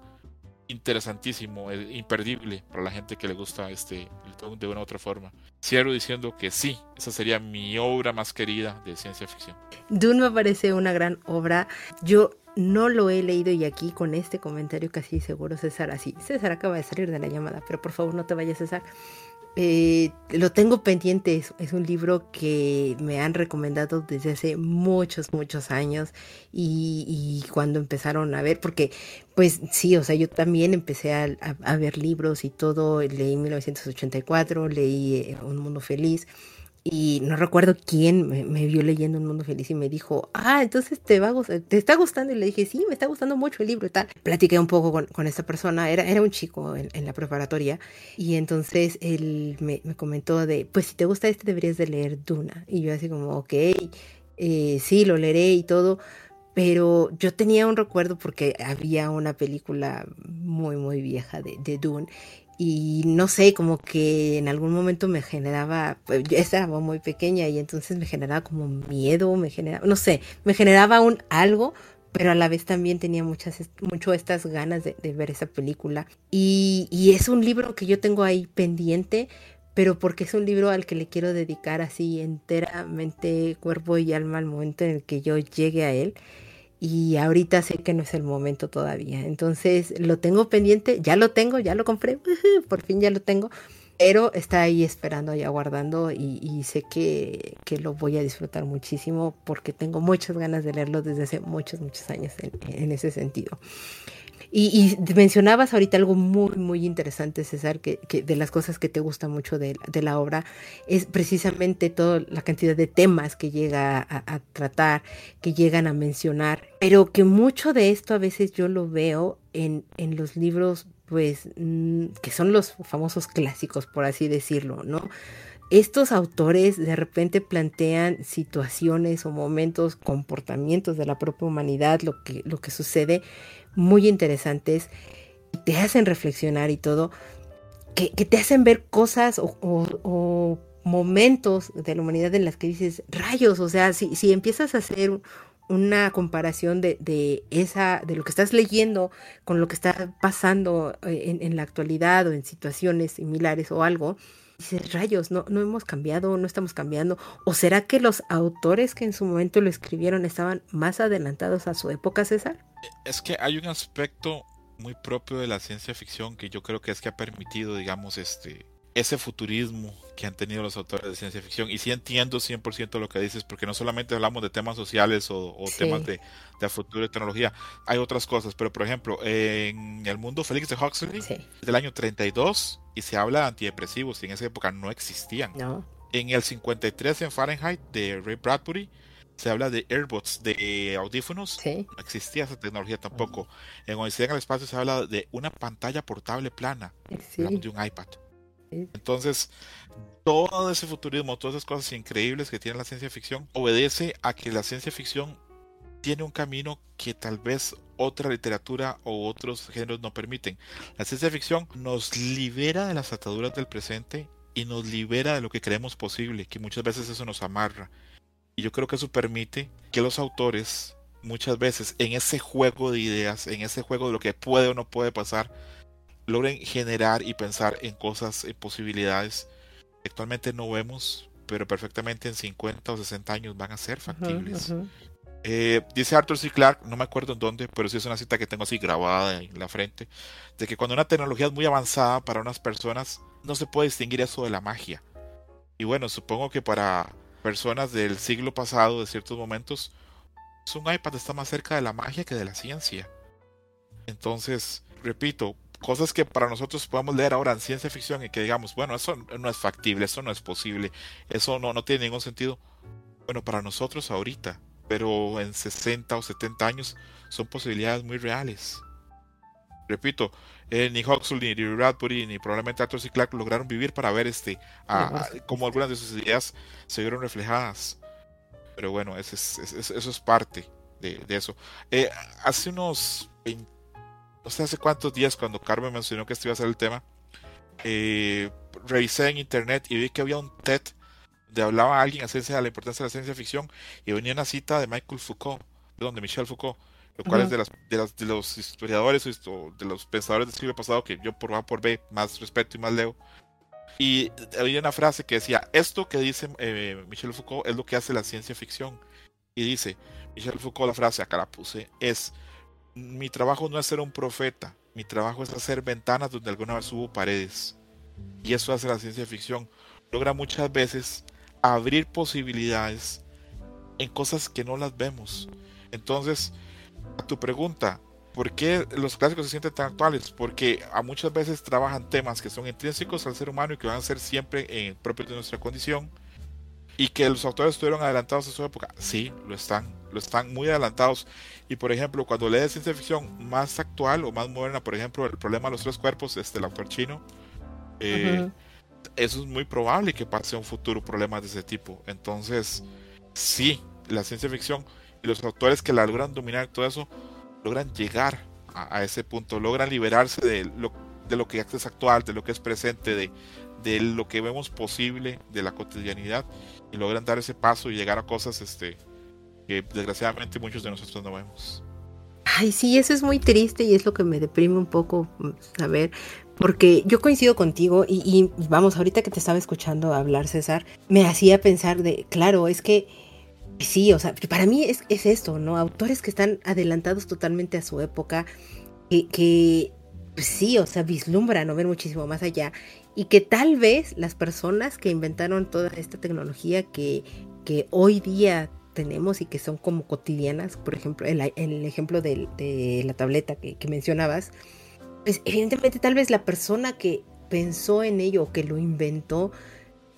interesantísimo, imperdible para la gente que le gusta este de una u otra forma. Cierro diciendo que sí, esa sería mi obra más querida de ciencia ficción. Dune me parece una gran obra. Yo no lo he leído y aquí con este comentario casi seguro César así. César acaba de salir de la llamada, pero por favor no te vayas César. Eh, lo tengo pendiente, es, un libro que me han recomendado desde hace muchos, muchos años y, y, cuando empezaron a ver, porque pues sí, o sea, yo también empecé a ver libros y todo, leí 1984, leí eh, Un Mundo Feliz y no recuerdo quién me, me, vio leyendo Un Mundo Feliz y me dijo, ah, entonces te va a te está gustando. Y le dije, sí, me está gustando mucho el libro y tal. Platiqué un poco con, con esta persona, era, era un chico en, en, la preparatoria, y entonces él me, me, comentó de, pues si te gusta este deberías de leer Duna. Y yo así como, ok, eh, sí, lo leeré y todo. Pero yo tenía un recuerdo porque había una película muy, muy vieja de, de Dune y no sé, como que en algún momento me generaba, pues yo estaba muy pequeña y entonces me generaba como miedo, me generaba, no sé, me generaba un algo, pero a la vez también tenía muchas, mucho estas ganas de, ver esa película. Y, y, es un libro que yo tengo ahí pendiente, pero porque es un libro al que le quiero dedicar así enteramente cuerpo y alma al momento en el que yo llegue a él y ahorita sé que no es el momento todavía. Entonces lo tengo pendiente, ya lo tengo, ya lo compré, por fin ya lo tengo, pero está ahí esperando y aguardando y, sé que, que, lo voy a disfrutar muchísimo porque tengo muchas ganas de leerlo desde hace muchos, muchos años en ese sentido. Y, y, mencionabas ahorita algo muy, muy interesante, César, que, que de las cosas que te gusta mucho de, la obra es precisamente toda la cantidad de temas que llega a, a, tratar, que llegan a mencionar, pero que mucho de esto a veces yo lo veo en, en los libros, pues, mmm, que son los famosos clásicos, por así decirlo, ¿no? Estos autores de repente plantean situaciones o momentos, comportamientos de la propia humanidad, lo que, lo que sucede, muy interesantes, te hacen reflexionar y todo, que, te hacen ver cosas o, momentos de la humanidad en las que dices, rayos, o sea, si, si empiezas a hacer una comparación de, de, esa, de lo que estás leyendo con lo que está pasando en, en la actualidad o en situaciones similares o algo, dices, rayos, no, no hemos cambiado, no estamos cambiando. ¿O será que los autores que en su momento lo escribieron estaban más adelantados a su época, César? Es que hay un aspecto muy propio de la ciencia ficción que yo creo que es que ha permitido, digamos, este ese futurismo que han tenido los autores de ciencia ficción. Y sí entiendo 100% lo que dices, porque no solamente hablamos de temas sociales o, temas de, de, futuro y tecnología, hay otras cosas. Pero, por ejemplo, en el mundo Félix de Huxley, del año 32, y se habla de antidepresivos, y en esa época no existían. En el 53 en Fahrenheit de Ray Bradbury, se habla de AirBots, de audífonos. No existía esa tecnología tampoco. En Odisea en el espacio se habla de una pantalla portable plana, de un iPad. Entonces, todo ese futurismo, todas esas cosas increíbles que tiene la ciencia ficción, obedece a que la ciencia ficción tiene un camino que tal vez otra literatura o otros géneros no permiten. La ciencia ficción nos libera de las ataduras del presente y nos libera de lo que creemos posible, que muchas veces eso nos amarra. Y yo creo que eso permite que los autores muchas veces en ese juego de ideas, en ese juego de lo que puede o no puede pasar, logren generar y pensar en cosas, en posibilidades que actualmente no vemos, pero perfectamente en 50 o 60 años van a ser factibles. Eh, dice Arthur C. Clarke, no me acuerdo en dónde, pero sí es una cita que tengo así grabada en la frente, de que cuando una tecnología es muy avanzada para unas personas, no se puede distinguir eso de la magia. Y bueno, supongo que para personas del siglo pasado, de ciertos momentos, un iPad está más cerca de la magia que de la ciencia. Entonces, repito, cosas que para nosotros podamos leer ahora en ciencia ficción y que digamos, bueno, eso no es factible, eso no es posible, eso no, no tiene ningún sentido. Bueno, para nosotros ahorita, pero en 60 o 70 años son posibilidades muy reales. Repito, eh, ni Huxley, ni Bradbury, ni probablemente Arthur C. Clarke lograron vivir para ver este, cómo algunas de sus ideas se vieron reflejadas. Pero bueno, eso es, eso es parte de, eso. Eh, hace unos 20 no sé hace cuántos días cuando Carmen mencionó que este iba a ser el tema, eh, revisé en internet y vi que había un TED donde hablaba alguien acerca de la importancia de la ciencia ficción y venía una cita de Michael Foucault, perdón, de Michel Foucault, lo cual es de, las, de, los historiadores o de los pensadores del siglo pasado que yo por A por B más respeto y más leo. Y había una frase que decía, esto que dice eh, Michel Foucault es lo que hace la ciencia ficción. Y dice, Michel Foucault, la frase, acá la puse, es mi trabajo no es ser un profeta, mi trabajo es hacer ventanas donde alguna vez hubo paredes. Y eso hace la ciencia ficción. Logra muchas veces abrir posibilidades en cosas que no las vemos. Entonces, a tu pregunta, ¿por qué los clásicos se sienten tan actuales? Porque a muchas veces trabajan temas que son intrínsecos al ser humano y que van a ser siempre propios de nuestra condición. Y que los autores estuvieron adelantados a su época. Sí, lo están. Lo están muy adelantados. Y por ejemplo, cuando lees ciencia ficción más actual o más moderna, por ejemplo, el problema de los tres cuerpos, este, el autor chino, eh, eso es muy probable que pase un futuro problema de ese tipo. Entonces, sí, la ciencia ficción y los autores que la logran dominar todo eso, logran llegar a, ese punto, logran liberarse de lo, de lo que es actual, de lo que es presente, de, de lo que vemos posible, de la cotidianidad, y logran dar ese paso y llegar a cosas este, que desgraciadamente muchos de nosotros no vemos. Ay, sí, eso es muy triste y es lo que me deprime un poco saber, porque yo coincido contigo y, vamos, ahorita que te estaba escuchando hablar, César, me hacía pensar de, claro, es que sí, o sea, para mí es, es esto, ¿no? Autores que están adelantados totalmente a su época, que, que pues sí, o sea, vislumbran o ven muchísimo más allá y que tal vez las personas que inventaron toda esta tecnología que, que hoy día tenemos y que son como cotidianas, por ejemplo, el, el ejemplo de, la tableta que, mencionabas, pues evidentemente tal vez la persona que pensó en ello que lo inventó,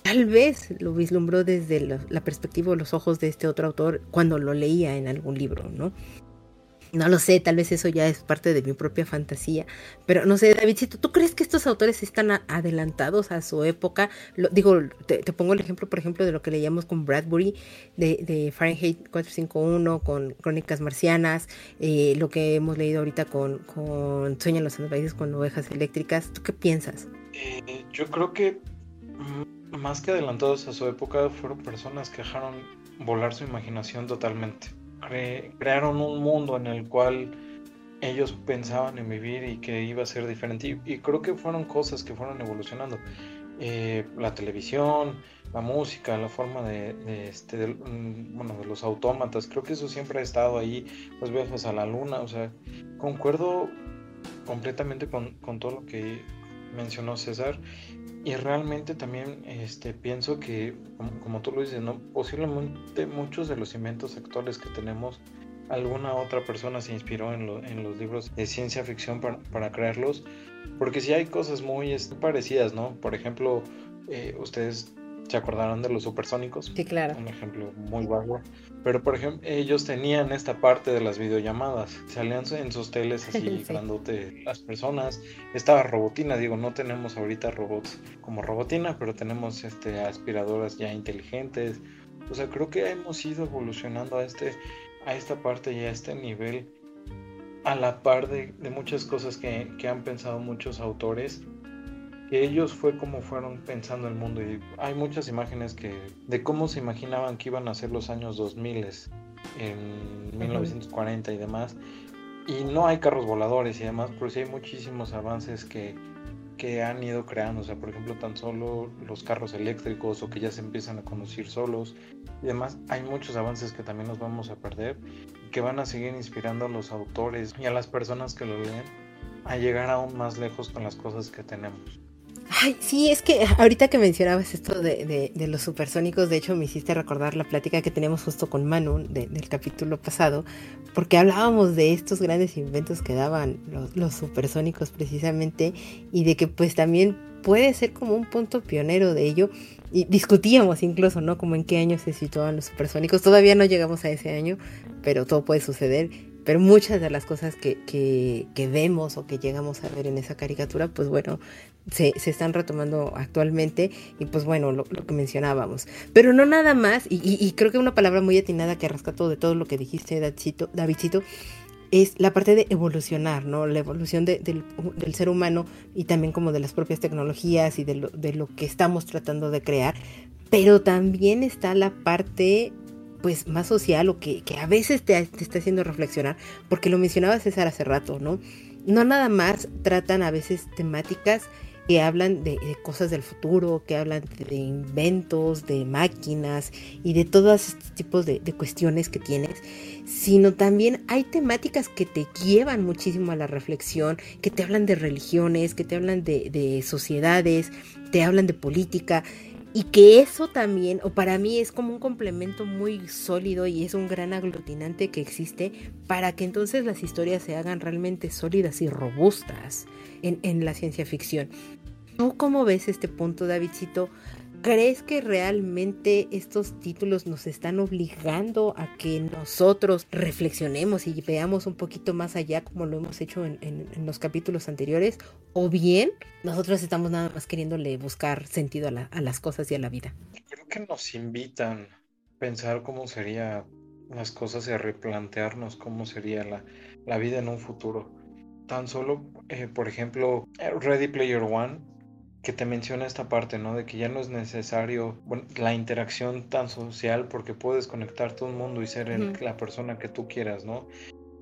tal vez lo vislumbró desde la perspectiva o los ojos de este otro autor cuando lo leía en algún libro, ¿no? No lo sé, tal vez eso ya es parte de mi propia fantasía, pero no sé, Davidcito, ¿tú crees que estos autores están adelantados a su época? Lo, digo, te, pongo el ejemplo, por ejemplo, de lo que leíamos con Bradbury, de, de Fahrenheit 451, con Crónicas Marcianas, eh, lo que hemos leído ahorita con, con Sueñan los países con ovejas eléctricas. ¿Tú qué piensas? Eh, yo creo que más que adelantados a su época, fueron personas que dejaron volar su imaginación totalmente crearon un mundo en el cual ellos pensaban en vivir y que iba a ser diferente. Y, creo que fueron cosas que fueron evolucionando. eh, la televisión, la música, la forma de, este, mm, bueno, de los autómatas, creo que eso siempre ha estado ahí, los viajes a la luna, o sea, concuerdo completamente con, todo lo que mencionó César y realmente también este, pienso que, como, tú lo dices, ¿no? posiblemente muchos de los inventos actuales que tenemos, alguna otra persona se inspiró en, en los libros de ciencia ficción para, para crearlos, porque si hay cosas muy este, parecidas, ¿no? Por ejemplo, eh, ustedes se acordarán de los supersónicos. Sí, claro. Un ejemplo muy bajo. Pero, por ejemplo, ellos tenían esta parte de las videollamadas. Salían en sus teles así, grandote las personas. Estaba Robotina, digo, no tenemos ahorita robots como Robotina, pero tenemos este, aspiradoras ya inteligentes. O sea, creo que hemos ido evolucionando a, este, a esta parte y a este nivel a la par de, muchas cosas que, que han pensado muchos autores que ellos fue como fueron pensando el mundo. Y hay muchas imágenes que de cómo se imaginaban que iban a ser los años 2000 en 1940 y demás. Y no hay carros voladores y demás pero sí hay muchísimos avances que, que han ido creando. O sea por ejemplo tan solo los carros eléctricos o que ya se empiezan a conducir solos y demás hay muchos avances que también nos vamos a perder y que van a seguir inspirando a los autores y a las personas que lo leen a llegar aún más lejos con las cosas que tenemos. Ay, sí, es que ahorita que mencionabas esto de, los supersónicos, de hecho me hiciste recordar la plática que teníamos justo con Manu del capítulo pasado, porque hablábamos de estos grandes inventos que daban los, supersónicos precisamente y de que pues también puede ser como un punto pionero de ello. Y discutíamos incluso, ¿no? Como en qué año se situaban los supersónicos. Todavía no llegamos a ese año, pero todo puede suceder pero muchas de las cosas que, vemos o que llegamos a ver en esa caricatura, pues bueno, se, están retomando actualmente y pues bueno, lo, que mencionábamos. Pero no nada más, y, creo que una palabra muy atinada que rescató de todo lo que dijiste, Davidcito, es la parte de evolucionar, ¿no? La evolución del, ser humano y también como de las propias tecnologías y de lo, de lo que estamos tratando de crear. Pero también está la parte pues más social o que, a veces te, está haciendo reflexionar, porque lo mencionaba César hace rato, ¿no? No nada más tratan a veces temáticas que hablan de, cosas del futuro, que hablan de, inventos, de máquinas y de todos estos tipos de, cuestiones que tienes, sino también hay temáticas que te llevan muchísimo a la reflexión, que te hablan de religiones, que te hablan de sociedades, te hablan de política y que eso también, o para mí es como un complemento muy sólido y es un gran aglutinante que existe para que entonces las historias se hagan realmente sólidas y robustas en, en la ciencia ficción. ¿Tú cómo ves este punto, Davidcito? ¿Crees que realmente estos títulos nos están obligando a que nosotros reflexionemos y veamos un poquito más allá como lo hemos hecho en, los capítulos anteriores? ¿O bien nosotros estamos nada más queriéndole buscar sentido a, las cosas y a la vida? Creo que nos invitan a pensar cómo serían las cosas y a replantearnos cómo sería la, vida en un futuro. Tan solo, eh, por ejemplo, Ready Player One que te menciona esta parte, ¿no? De que ya no es necesario la interacción tan social porque puedes conectarte a un mundo y ser la persona que tú quieras, ¿no?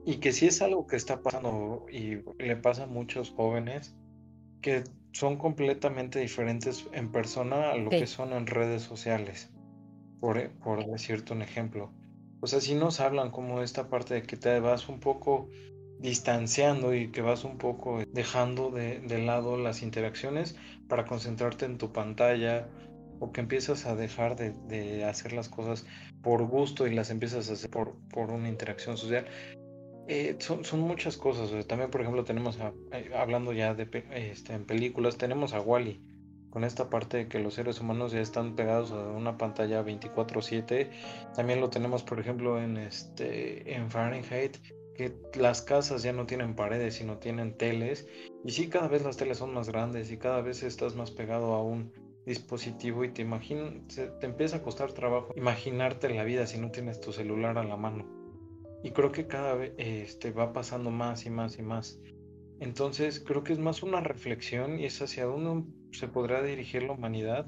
Y que si es algo que está pasando y le pasa a muchos jóvenes que son completamente diferentes en persona a lo que son en redes sociales, por, por decirte un ejemplo. O sea, si nos hablan como esta parte de que te vas un poco distanciando y que vas un poco dejando de, lado las interacciones para concentrarte en tu pantalla o que empiezas a dejar de, hacer las cosas por gusto y las empiezas a hacer por, por una interacción social. Eh, son, son, muchas cosas. también, por ejemplo, tenemos, eh, hablando ya de este, en películas, tenemos a Wally. con esta parte de que los seres humanos ya están pegados a una pantalla 24/7. También lo tenemos, por ejemplo, en, este, en Fahrenheit, que las casas ya no tienen paredes, sino tienen teles. Y sí, cada vez las teles son más grandes y cada vez estás más pegado a un dispositivo y te imaginas, te empieza a costar trabajo imaginarte la vida si no tienes tu celular a la mano. Y creo que cada vez este, va pasando más y más y más. Entonces creo que es más una reflexión y es hacia dónde se podrá dirigir la humanidad,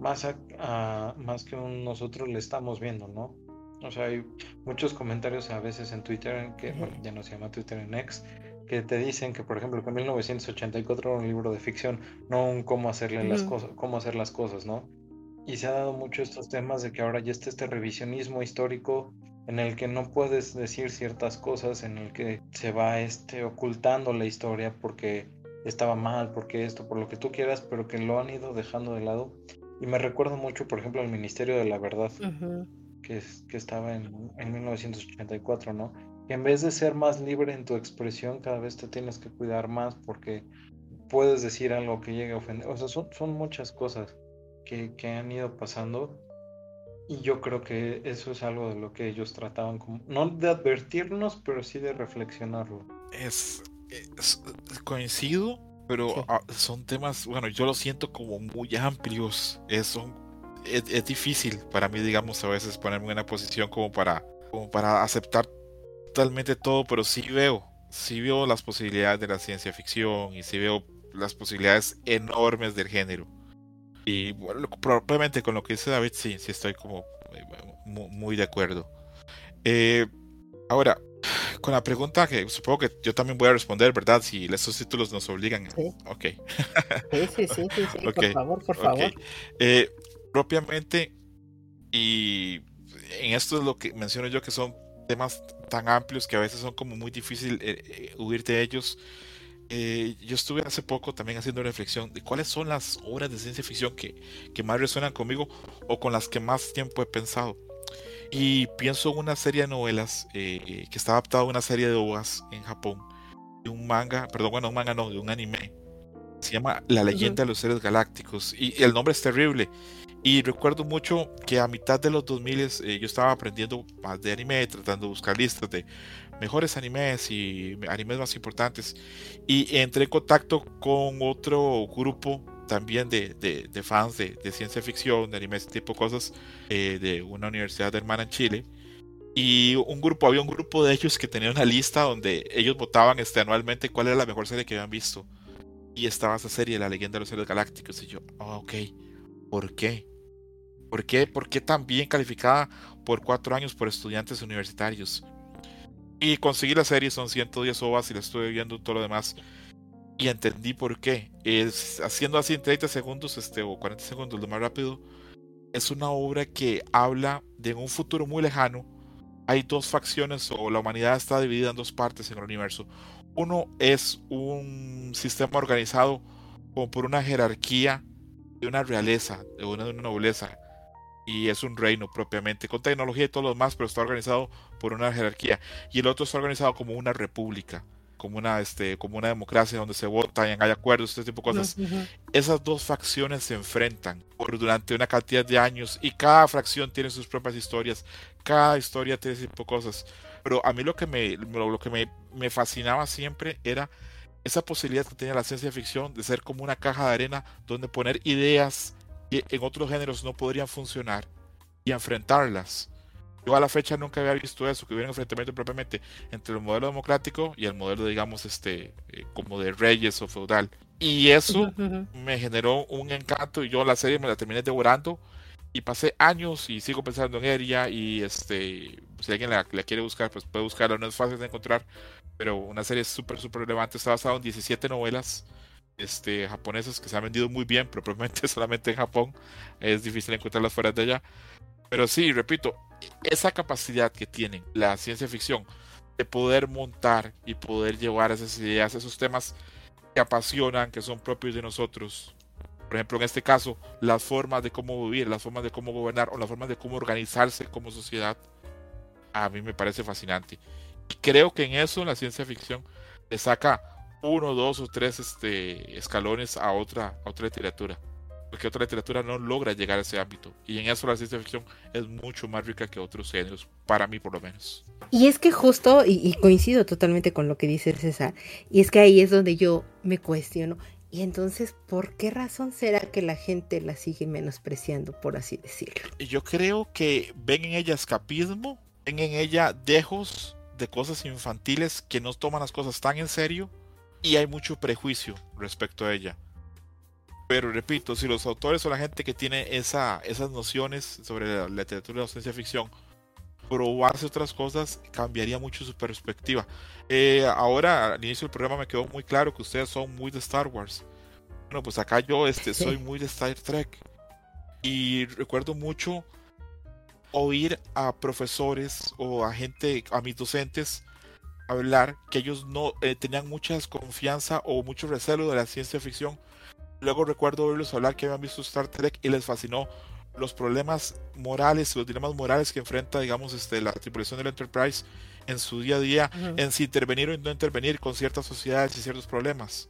más, a, más que nosotros le estamos viendo, ¿no? O sea, hay muchos comentarios a veces en Twitter, que ya no se llama Twitter en X, que te dicen que, por ejemplo, que 1984 era un libro de ficción, no un cómo hacerle las cosas, cómo hacer las cosas, ¿no? Y se ha dado mucho estos temas de que ahora ya está este revisionismo histórico en el que no puedes decir ciertas cosas, en el que se va este ocultando la historia porque estaba mal, porque esto, por lo que tú quieras, pero que lo han ido dejando de lado. Y me recuerdo mucho, por ejemplo, al Ministerio de la Verdad, que, que estaba en, en 1984, ¿no? que en vez de ser más libre en tu expresión, cada vez te tienes que cuidar más porque puedes decir algo que llegue a ofender. O sea, son, son muchas cosas que, que, han ido pasando y yo creo que eso es algo de lo que ellos trataban como, no de advertirnos, pero sí de reflexionarlo. Es, coincido, pero son temas, bueno, yo lo siento como muy amplios. Es, es, es, difícil para mí, digamos, a veces ponerme en una posición como para, como para aceptar totalmente todo, pero sí veo, sí veo las posibilidades de la ciencia ficción y sí veo las posibilidades enormes del género. Y bueno, probablemente con lo que dice David, sí, sí estoy como eh, muy, de acuerdo. Eh, ahora, con la pregunta que supongo que yo también voy a responder, ¿verdad? Si estos títulos nos obligan. Sí. Ok. sí, sí, sí, sí, por favor, por favor. Eh, propiamente, y en esto es lo que menciono yo que son temas tan amplios que a veces son como muy difícil eh, eh, huir de ellos. Eh, yo estuve hace poco también haciendo reflexión de cuáles son las obras de ciencia ficción que, que más resuenan conmigo o con las que más tiempo he pensado. Y pienso en una serie de novelas que está adaptada a una serie de obras en Japón, de un manga, perdón, bueno, un manga no, de un anime. Se llama La leyenda de los seres galácticos. Y el nombre es terrible. Y recuerdo mucho que a mitad de los 2000 eh, yo estaba aprendiendo más de anime, tratando de buscar listas de mejores animes y animes más importantes. Y entré en contacto con otro grupo también de, de, fans de, de, ciencia ficción, de animes, tipo cosas, eh, de una universidad hermana en Chile. Y un grupo, había un grupo de ellos que tenía una lista donde ellos votaban este, anualmente cuál era la mejor serie que habían visto. Y estaba esa serie, La leyenda de los seres galácticos. Y yo, oh, ok, ¿por qué? ¿Por qué? ¿Por qué tan bien calificada por cuatro años por estudiantes universitarios? Y conseguí la serie, son 110 ovas y la estuve viendo todo lo demás. Y entendí por qué. Es, haciendo así en 30 segundos este, o 40 segundos, lo más rápido. Es una obra que habla de un futuro muy lejano. Hay dos facciones o la humanidad está dividida en dos partes en el universo. Uno es un sistema organizado como por una jerarquía de una realeza, de una, de una nobleza y es un reino propiamente, con tecnología y todo lo demás, pero está organizado por una jerarquía. Y el otro está organizado como una república, como una, este, como una democracia donde se vota y hay acuerdos, este tipo de cosas. Esas dos facciones se enfrentan por, durante una cantidad de años y cada fracción tiene sus propias historias, cada historia tiene ese tipo de cosas. Pero a mí lo que me, lo, que me, me fascinaba siempre era esa posibilidad que tenía la ciencia ficción de ser como una caja de arena donde poner ideas que en otros géneros no podrían funcionar y enfrentarlas. Yo a la fecha nunca había visto eso, que hubiera un enfrentamiento propiamente entre el modelo democrático y el modelo, digamos, este, eh, como de reyes o feudal. Y eso me generó un encanto y yo la serie me la terminé devorando y pasé años y sigo pensando en ella y este, si alguien la, quiere buscar, pues puede buscarla, no es fácil de encontrar, pero una serie súper, súper relevante, está basada en 17 novelas este, japonesas que se han vendido muy bien, pero probablemente solamente en Japón. Es difícil encontrarlas fuera de allá. Pero sí, repito, esa capacidad que tienen la ciencia ficción de poder montar y poder llevar esas ideas, esos temas que apasionan, que son propios de nosotros. Por ejemplo, en este caso, las formas de cómo vivir, las formas de cómo gobernar o las formas de cómo organizarse como sociedad, a mí me parece fascinante. Y creo que en eso la ciencia ficción le saca uno, dos o tres este, escalones a otra, otra literatura. Porque otra literatura no logra llegar a ese ámbito. Y en eso la ciencia ficción es mucho más rica que otros géneros, para mí por lo menos. Y es que justo, y, coincido totalmente con lo que dice César, y es que ahí es donde yo me cuestiono. Y entonces, ¿por qué razón será que la gente la sigue menospreciando, por así decirlo? Yo creo que ven en ella escapismo, ven en ella dejos de cosas infantiles que no toman las cosas tan en serio y hay mucho prejuicio respecto a ella. Pero repito, si los autores o la gente que tiene esa, esas nociones sobre la literatura de la ciencia ficción probarse otras cosas, cambiaría mucho su perspectiva. Eh, ahora, al inicio del programa me quedó muy claro que ustedes son muy de Star Wars. Bueno, pues acá yo este, soy muy de Star Trek. Y recuerdo mucho oír a profesores o a gente, a mis docentes, hablar que ellos no eh, tenían mucha desconfianza o mucho recelo de la ciencia ficción. Luego recuerdo oírlos hablar que habían visto Star Trek y les fascinó los problemas morales, los dilemas morales que enfrenta, digamos, este, la tripulación del Enterprise en su día a día, en si intervenir o no intervenir con ciertas sociedades y ciertos problemas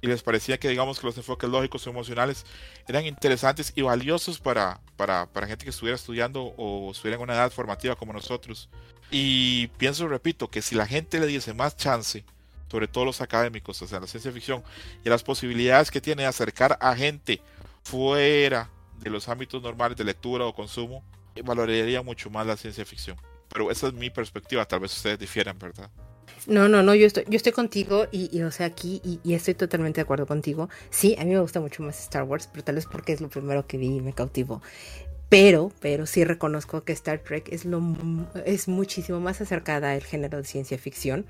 y les parecía que digamos que los enfoques lógicos o emocionales eran interesantes y valiosos para, para, para, gente que estuviera estudiando o estuviera en una edad formativa como nosotros. Y pienso, repito, que si la gente le diese más chance, sobre todo los académicos, o sea, la ciencia ficción, y las posibilidades que tiene de acercar a gente fuera de los ámbitos normales de lectura o consumo, valoraría mucho más la ciencia ficción. Pero esa es mi perspectiva, tal vez ustedes difieran, ¿verdad? No, no, no, yo estoy, yo estoy contigo y, o sea, aquí, y, estoy totalmente de acuerdo contigo. Sí, a mí me gusta mucho más Star Wars, pero tal vez porque es lo primero que vi y me cautivó. Pero, pero sí reconozco que Star Trek es, lo, es muchísimo más acercada al género de ciencia ficción,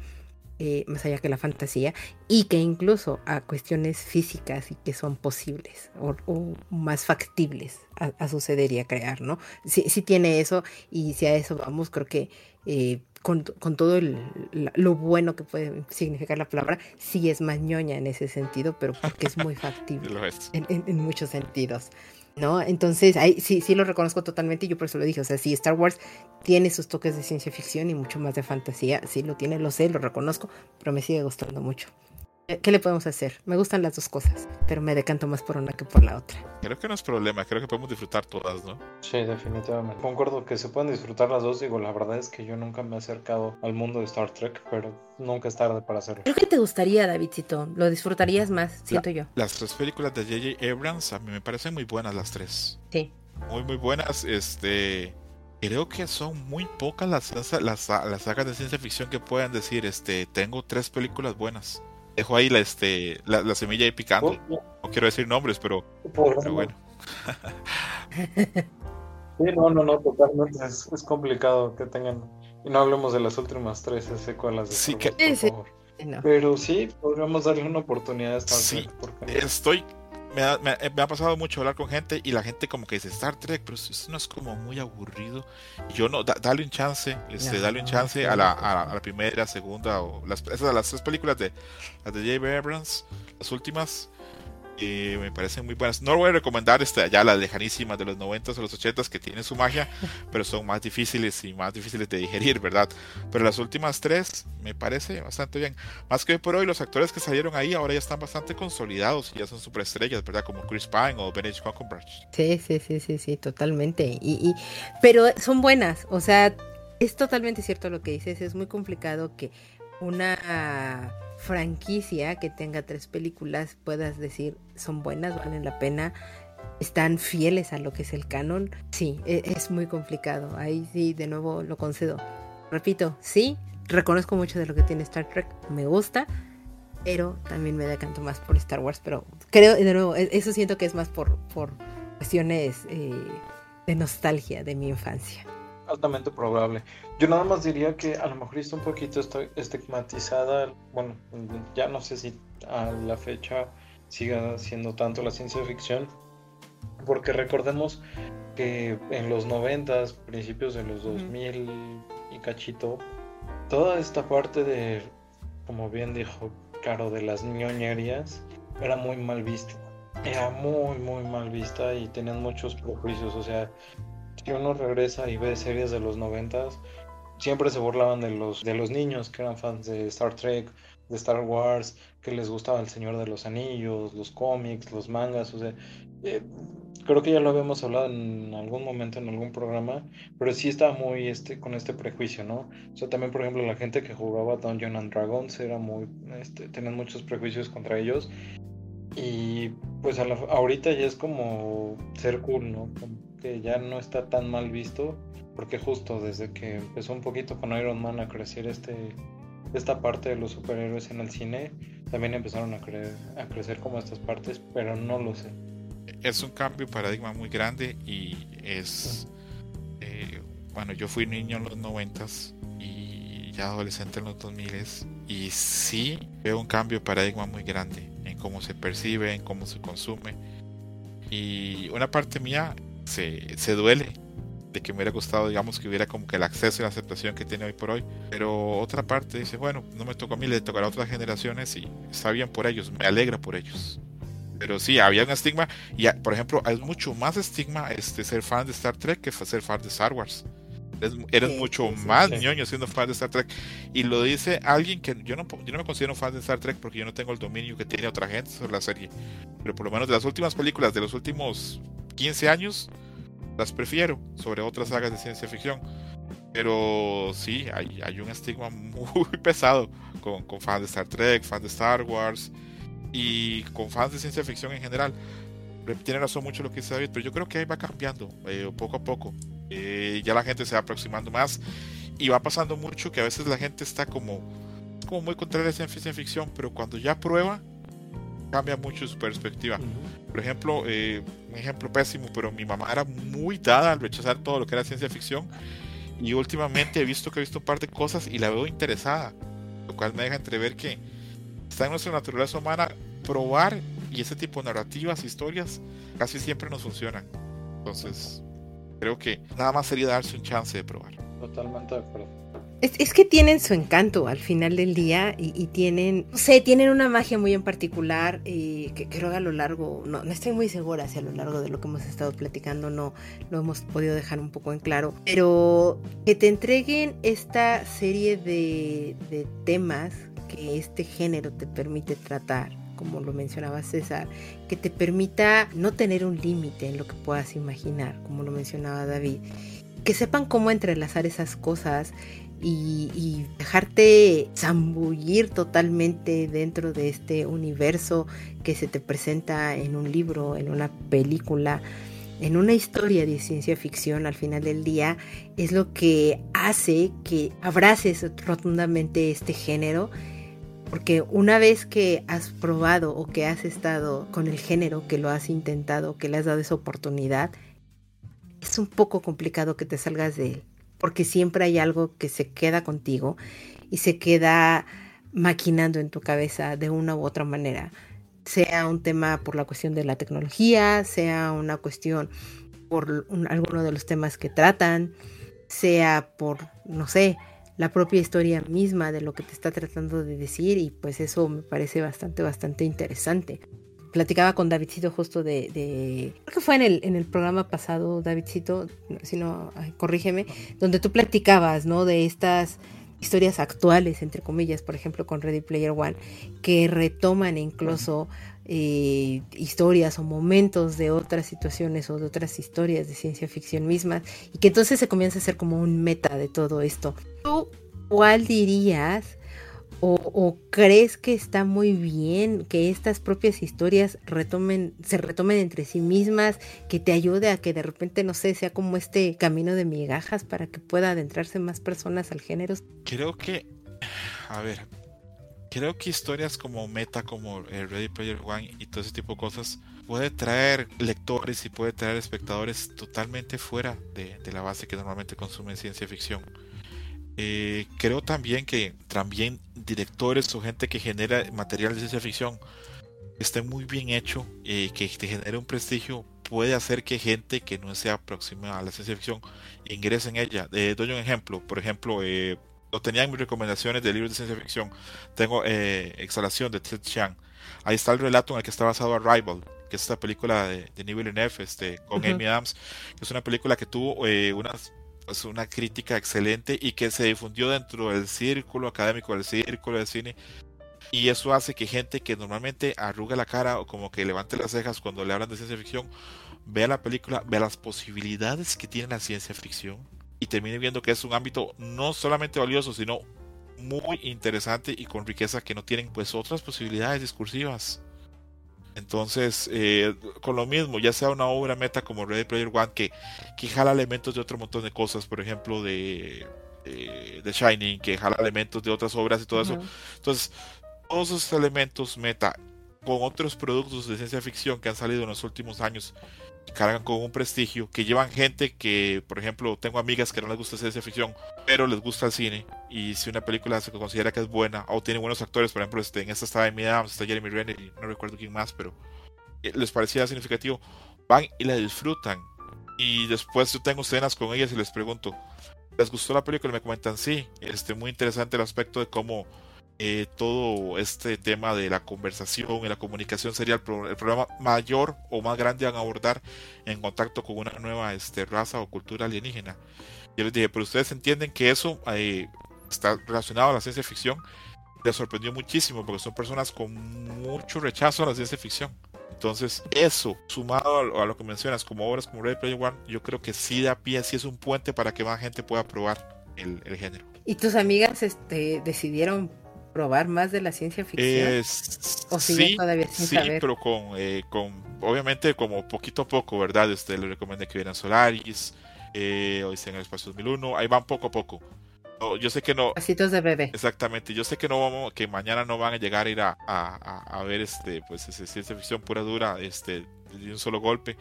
eh, más allá que la fantasía, y que incluso a cuestiones físicas y que son posibles o, más factibles a, a, suceder y a crear, ¿no? Sí, sí tiene eso, y si a eso vamos, creo que eh, con, todo lo bueno que puede significar la palabra, sí es más ñoña en ese sentido, pero porque es muy factible en, muchos sentidos. ¿No? Entonces, ahí sí, sí lo reconozco totalmente y yo por eso lo dije. O sea, sí, Star Wars tiene sus toques de ciencia ficción y mucho más de fantasía. Sí, lo tiene, lo sé, lo reconozco, pero me sigue gustando mucho. ¿Qué le podemos hacer? Me gustan las dos cosas, pero me decanto más por una que por la otra. Creo que no es problema, creo que podemos disfrutar todas, ¿no? Sí, definitivamente. Concuerdo que se pueden disfrutar las dos. Digo, la verdad es que yo nunca me he acercado al mundo de Star Trek, pero nunca es tarde para hacerlo. Creo que te gustaría, Davidcito. Lo disfrutarías más, siento yo. Las tres películas de J.J. Abrams a mí me parecen muy buenas las tres. Sí. Muy, muy buenas. Este. Creo que son muy pocas las, las, las sagas de ciencia ficción que puedan decir, este, tengo tres películas buenas dejo ahí la, este, la, semilla ahí picando. Oh, no quiero decir nombres, pero, bueno. sí, no, no, no, totalmente. Es, complicado que tengan. Y no hablemos de las últimas tres secuelas de sí, que... Pero sí, podríamos darle una oportunidad a esta Sí, estoy me ha, me, ha, pasado mucho hablar con gente y la gente como que dice Star Trek, pero eso no es como muy aburrido. yo no, dale un chance, este, dale un chance a la, a, la primera, segunda o las, esas, las tres películas de las de J.B. Abrams, las últimas me parecen muy buenas. No voy a recomendar este, ya las lejanísimas de los 90 o los 80 que tienen su magia, pero son más difíciles y más difíciles de digerir, ¿verdad? Pero las últimas tres me parece bastante bien. Más que por hoy, los actores que salieron ahí ahora ya están bastante consolidados y ya son superestrellas, ¿verdad? Como Chris Pine o Benedict Cumberbatch. Sí, sí, sí, sí, sí, totalmente. Y, y, pero son buenas, o sea, es totalmente cierto lo que dices, es muy complicado que una franquicia que tenga tres películas puedas decir son buenas, valen la pena, están fieles a lo que es el canon, sí, e, es, muy complicado. Ahí sí, de nuevo lo concedo. Repito, sí, reconozco mucho de lo que tiene Star Trek, me gusta, pero también me decanto más por Star Wars, pero creo, de nuevo, e, eso siento que es más por, por cuestiones eh, de nostalgia de mi infancia altamente probable. Yo nada más diría que a lo mejor está un poquito estigmatizada, bueno, ya no sé si a la fecha siga siendo tanto la ciencia ficción, porque recordemos que en los 90, principios de los 2000 y cachito, toda esta parte de, como bien dijo Caro, de las ñoñerías, era muy mal vista. Era muy, muy mal vista y tenían muchos prejuicios, o sea, si uno regresa y ve series de los noventas, siempre se burlaban de los, de los niños que eran fans de Star Trek, de Star Wars, que les gustaba El Señor de los Anillos, los cómics, los mangas, o sea, eh, creo que ya lo habíamos hablado en algún momento en algún programa, pero sí estaba muy este, con este prejuicio, ¿no? O sea, también, por ejemplo, la gente que jugaba Dungeons and Dragons era muy, este, tenían muchos prejuicios contra ellos. Y pues ahorita ya es como ser cool, ¿no? Que ya no está tan mal visto, porque justo desde que empezó un poquito con Iron Man a crecer este, esta parte de los superhéroes en el cine, también empezaron a, a crecer como estas partes, pero no lo sé. Es un cambio de paradigma muy grande y es... Eh, bueno, yo fui niño en los noventas y ya adolescente en los 2000 y sí veo un cambio de paradigma muy grande en cómo se percibe, en cómo se consume. Y una parte mía se, se duele de que me hubiera gustado, digamos, que hubiera como que el acceso y la aceptación que tiene hoy por hoy. Pero otra parte dice, bueno, no me tocó a mí, le tocará a otras generaciones y está bien por ellos, me alegra por ellos. Pero sí, había un estigma, y por ejemplo, hay mucho más estigma este, ser fan de Star Trek que ser fan de Star Wars. Eres, mucho más ñoño siendo fan de Star Trek. Y lo dice alguien que yo no, yo no me considero fan de Star Trek porque yo no tengo el dominio que tiene otra gente sobre la serie. Pero por lo menos de las últimas películas de los últimos 15 años, las prefiero sobre otras sagas de ciencia ficción. Pero sí, hay, hay un estigma muy pesado con, con fans de Star Trek, fans de Star Wars y con fans de ciencia ficción en general. Tiene razón mucho lo que dice David, pero yo creo que ahí va cambiando eh, poco a poco. Eh, ya la gente se va aproximando más y va pasando mucho que a veces la gente está como, como muy contraria a ciencia ficción, pero cuando ya prueba, cambia mucho su perspectiva. Por ejemplo, eh, un ejemplo pésimo, pero mi mamá era muy dada al rechazar todo lo que era ciencia ficción y últimamente he visto que he visto un par de cosas y la veo interesada, lo cual me deja entrever que está en nuestra naturaleza humana probar y ese tipo de narrativas, historias, casi siempre nos funcionan. Entonces, creo que nada más sería darse un chance de probar. Totalmente de acuerdo. Es, que tienen su encanto al final del día y, tienen, no sé, tienen una magia muy en particular y que creo que a lo largo, no, no estoy muy segura si a lo largo de lo que hemos estado platicando no lo hemos podido dejar un poco en claro, pero que te entreguen esta serie de, de temas que este género te permite tratar como lo mencionaba César, que te permita no tener un límite en lo que puedas imaginar, como lo mencionaba David. Que sepan cómo entrelazar esas cosas y, dejarte zambullir totalmente dentro de este universo que se te presenta en un libro, en una película, en una historia de ciencia ficción al final del día, es lo que hace que abraces rotundamente este género. Porque una vez que has probado o que has estado con el género, que lo has intentado, que le has dado esa oportunidad, es un poco complicado que te salgas de él porque siempre hay algo que se queda contigo y se queda maquinando en tu cabeza de una u otra manera, sea un tema por la cuestión de la tecnología, sea una cuestión por alguno de los temas que tratan, sea por, no sé, la propia historia misma de lo que te está tratando de decir y pues eso me parece bastante, bastante interesante platicaba con Davidcito justo de, creo que fue en el, en el programa pasado, Davidcito, si no, corrígeme, donde tú platicabas, ¿no? De estas historias actuales, entre comillas, por ejemplo, con Ready Player One, que retoman incluso eh, historias o momentos de otras situaciones o de otras historias de ciencia ficción mismas, y que entonces se comienza a hacer como un meta de todo esto. ¿Tú cuál dirías o, crees que está muy bien que estas propias historias retomen, se retomen entre sí mismas, que te ayude a que de repente, no sé, sea como este camino de migajas para que pueda adentrarse más personas al género? Creo que, a ver, creo que historias como Meta, como Ready Player One y todo ese tipo de cosas puede traer lectores y puede traer espectadores totalmente fuera de, de la base que normalmente consumen ciencia ficción eh, creo también que también directores o gente que genera material de ciencia ficción esté muy bien hecho, eh, que te genere un prestigio, puede hacer que gente que no sea próxima a la ciencia ficción ingrese en ella. Eh, doy un ejemplo, por ejemplo, eh, lo tenía en mis recomendaciones de libros de ciencia ficción. Tengo Exhalación de Ted Chiang. Ahí está el relato en el que está basado Arrival, que es esta película de, de Neil este, con Amy Adams, que es una película que tuvo unas es una crítica excelente y que se difundió dentro del círculo académico, del círculo de cine. Y eso hace que gente que normalmente arruga la cara o como que levante las cejas cuando le hablan de ciencia ficción, vea la película, vea las posibilidades que tiene la ciencia ficción y termine viendo que es un ámbito no solamente valioso, sino muy interesante y con riqueza que no tienen pues otras posibilidades discursivas. Entonces, eh, con lo mismo, ya sea una obra meta como Ready Player One, que, que jala elementos de otro montón de cosas, por ejemplo, de, de, Shining, que jala elementos de otras obras y todo eso. Entonces, todos esos elementos meta con otros productos de ciencia ficción que han salido en los últimos años, cargan con un prestigio, que llevan gente que, por ejemplo, tengo amigas que no les gusta ciencia ficción, pero les gusta el cine, y si una película se considera que es buena, o tiene buenos actores, por ejemplo, este, en esta está Amy Adams, está Jeremy Renner, y no recuerdo quién más, pero eh, les parecía significativo, van y la disfrutan. Y después yo tengo escenas con ellas y les pregunto, ¿les gustó la película? Y me comentan, sí, este, muy interesante el aspecto de cómo eh, todo este tema de la conversación y la comunicación sería el, problema mayor o más grande a abordar en contacto con una nueva este, raza o cultura alienígena. Yo les dije, pero ustedes entienden que eso eh, está relacionado a la ciencia ficción. Les sorprendió muchísimo porque son personas con mucho rechazo a la ciencia ficción. Entonces, eso, sumado a, lo que mencionas, como obras como Red Player One, yo creo que sí da pie, sí es un puente para que más gente pueda probar el, el género. ¿Y tus amigas este, decidieron probar más de la ciencia ficción? ¿O sí, todavía sin sí, pero con, eh, con, obviamente como poquito a poco, ¿verdad? Este, le recomiendo que vieran Solaris, eh, hoy en el Espacio 2001, ahí van poco a poco. yo sé que no. Pasitos de bebé. Exactamente. Yo sé que no vamos, que mañana no van a llegar a ir a, a, ver este, pues, ciencia ficción pura dura, este, de un solo golpe.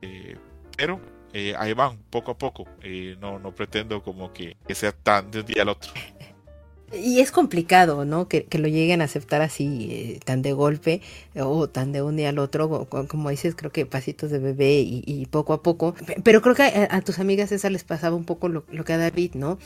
Eh, pero eh, ahí van, poco a poco. no, no pretendo como que, que sea tan de un día al otro. Y es complicado, ¿no? Que, lo lleguen a aceptar así, eh, tan de golpe o tan de un día al otro, como dices, creo que pasitos de bebé y, poco a poco. Pero creo que a, tus amigas esa les pasaba un poco lo, lo que a David, ¿no?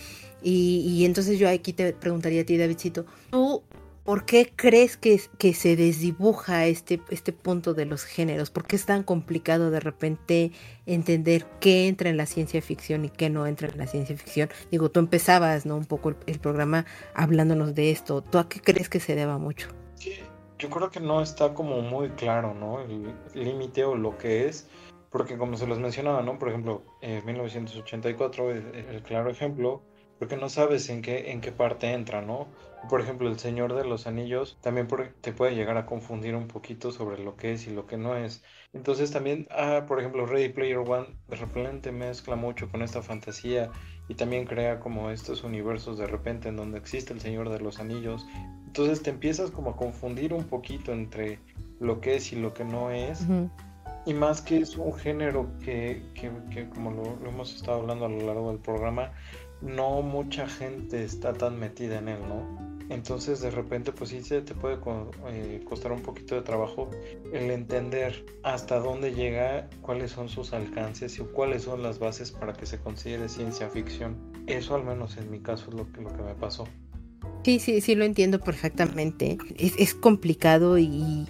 Y, y, entonces yo aquí te preguntaría a ti, Davidcito, ¿tú ¿Por qué crees que, que se desdibuja este, este punto de los géneros? ¿Por qué es tan complicado de repente entender qué entra en la ciencia ficción y qué no entra en la ciencia ficción? Digo, tú empezabas ¿no? un poco el, programa hablándonos de esto. ¿Tú a qué crees que se deba mucho? Yo creo que no está como muy claro, ¿no? El límite o lo que es. Porque como se los mencionaba, ¿no? Por ejemplo, en 1984, el, el claro ejemplo, porque no sabes en qué, en qué parte entra, ¿no? Por ejemplo, El Señor de los Anillos también te puede llegar a confundir un poquito sobre lo que es y lo que no es. Entonces también, ah, por ejemplo, Ready Player One de repente mezcla mucho con esta fantasía y también crea como estos universos de repente en donde existe El Señor de los Anillos. Entonces te empiezas como a confundir un poquito entre lo que es y lo que no es. Y más que es un género que, que, que como lo, lo, hemos estado hablando a lo largo del programa, no mucha gente está tan metida en él, ¿no? Entonces de repente pues sí se te puede eh, costar un poquito de trabajo el entender hasta dónde llega, cuáles son sus alcances y cuáles son las bases para que se considere ciencia ficción. Eso al menos en mi caso es lo que, lo que me pasó. Sí, sí, sí lo entiendo perfectamente. Es, complicado y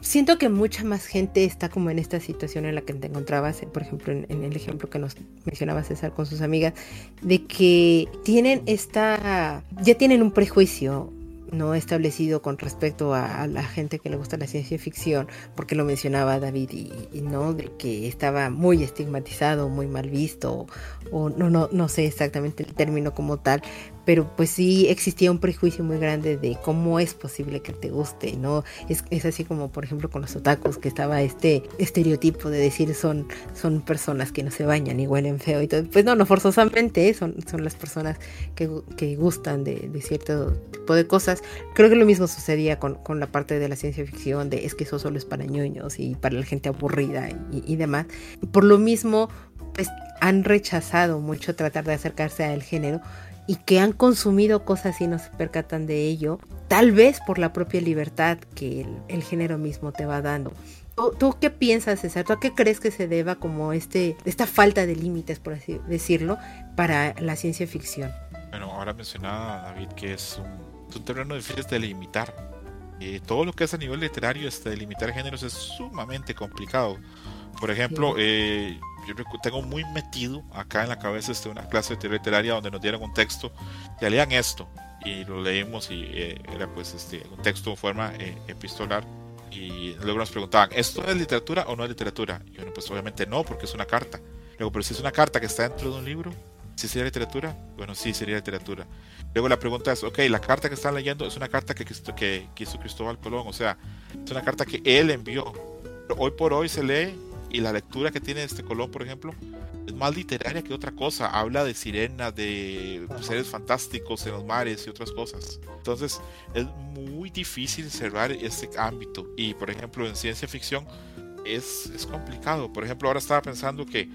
siento que mucha más gente está como en esta situación en la que te encontrabas, por ejemplo, en, el ejemplo que nos mencionaba César con sus amigas, de que tienen esta, ya tienen un prejuicio no establecido con respecto a, la gente que le gusta la ciencia ficción, porque lo mencionaba David y, no de que estaba muy estigmatizado, muy mal visto, o, no, no, no sé exactamente el término como tal, pero pues sí existía un prejuicio muy grande de cómo es posible que te guste, ¿no? Es, es así como, por ejemplo, con los otakus, que estaba este estereotipo de decir son, son personas que no se bañan y huelen feo y todo. Pues no, no forzosamente, son, son las personas que, que gustan de, de, cierto tipo de cosas. Creo que lo mismo sucedía con, con, la parte de la ciencia ficción, de es que eso solo es para ñoños y para la gente aburrida y, y demás. Por lo mismo, pues han rechazado mucho tratar de acercarse al género y que han consumido cosas y no se percatan de ello, tal vez por la propia libertad que el, género mismo te va dando. ¿Tú, qué piensas, César? ¿Tú a qué crees que se deba como este, esta falta de límites, por así decirlo, para la ciencia ficción? Bueno, ahora mencionaba David que es un, terreno difícil de limitar. Eh, todo lo que es a nivel literario, este, delimitar géneros es sumamente complicado. Por ejemplo, eh, yo tengo muy metido acá en la cabeza este, una clase de literaria donde nos dieron un texto, ya lean esto, y lo leímos y eh, era pues este, un texto en forma eh, epistolar y luego nos preguntaban, ¿esto es literatura o no es literatura? Y bueno, pues obviamente no, porque es una carta. Luego, pero si es una carta que está dentro de un libro, ¿sí sería literatura? Bueno, sí sería literatura. Luego la pregunta es, ok, la carta que están leyendo es una carta que, que, que hizo Cristóbal Colón, o sea, es una carta que él envió. Hoy por hoy se lee y la lectura que tiene este Colón, por ejemplo, es más literaria que otra cosa. Habla de sirenas, de seres fantásticos en los mares y otras cosas. Entonces, es muy difícil cerrar este ámbito. Y, por ejemplo, en ciencia ficción, es, es complicado. Por ejemplo, ahora estaba pensando que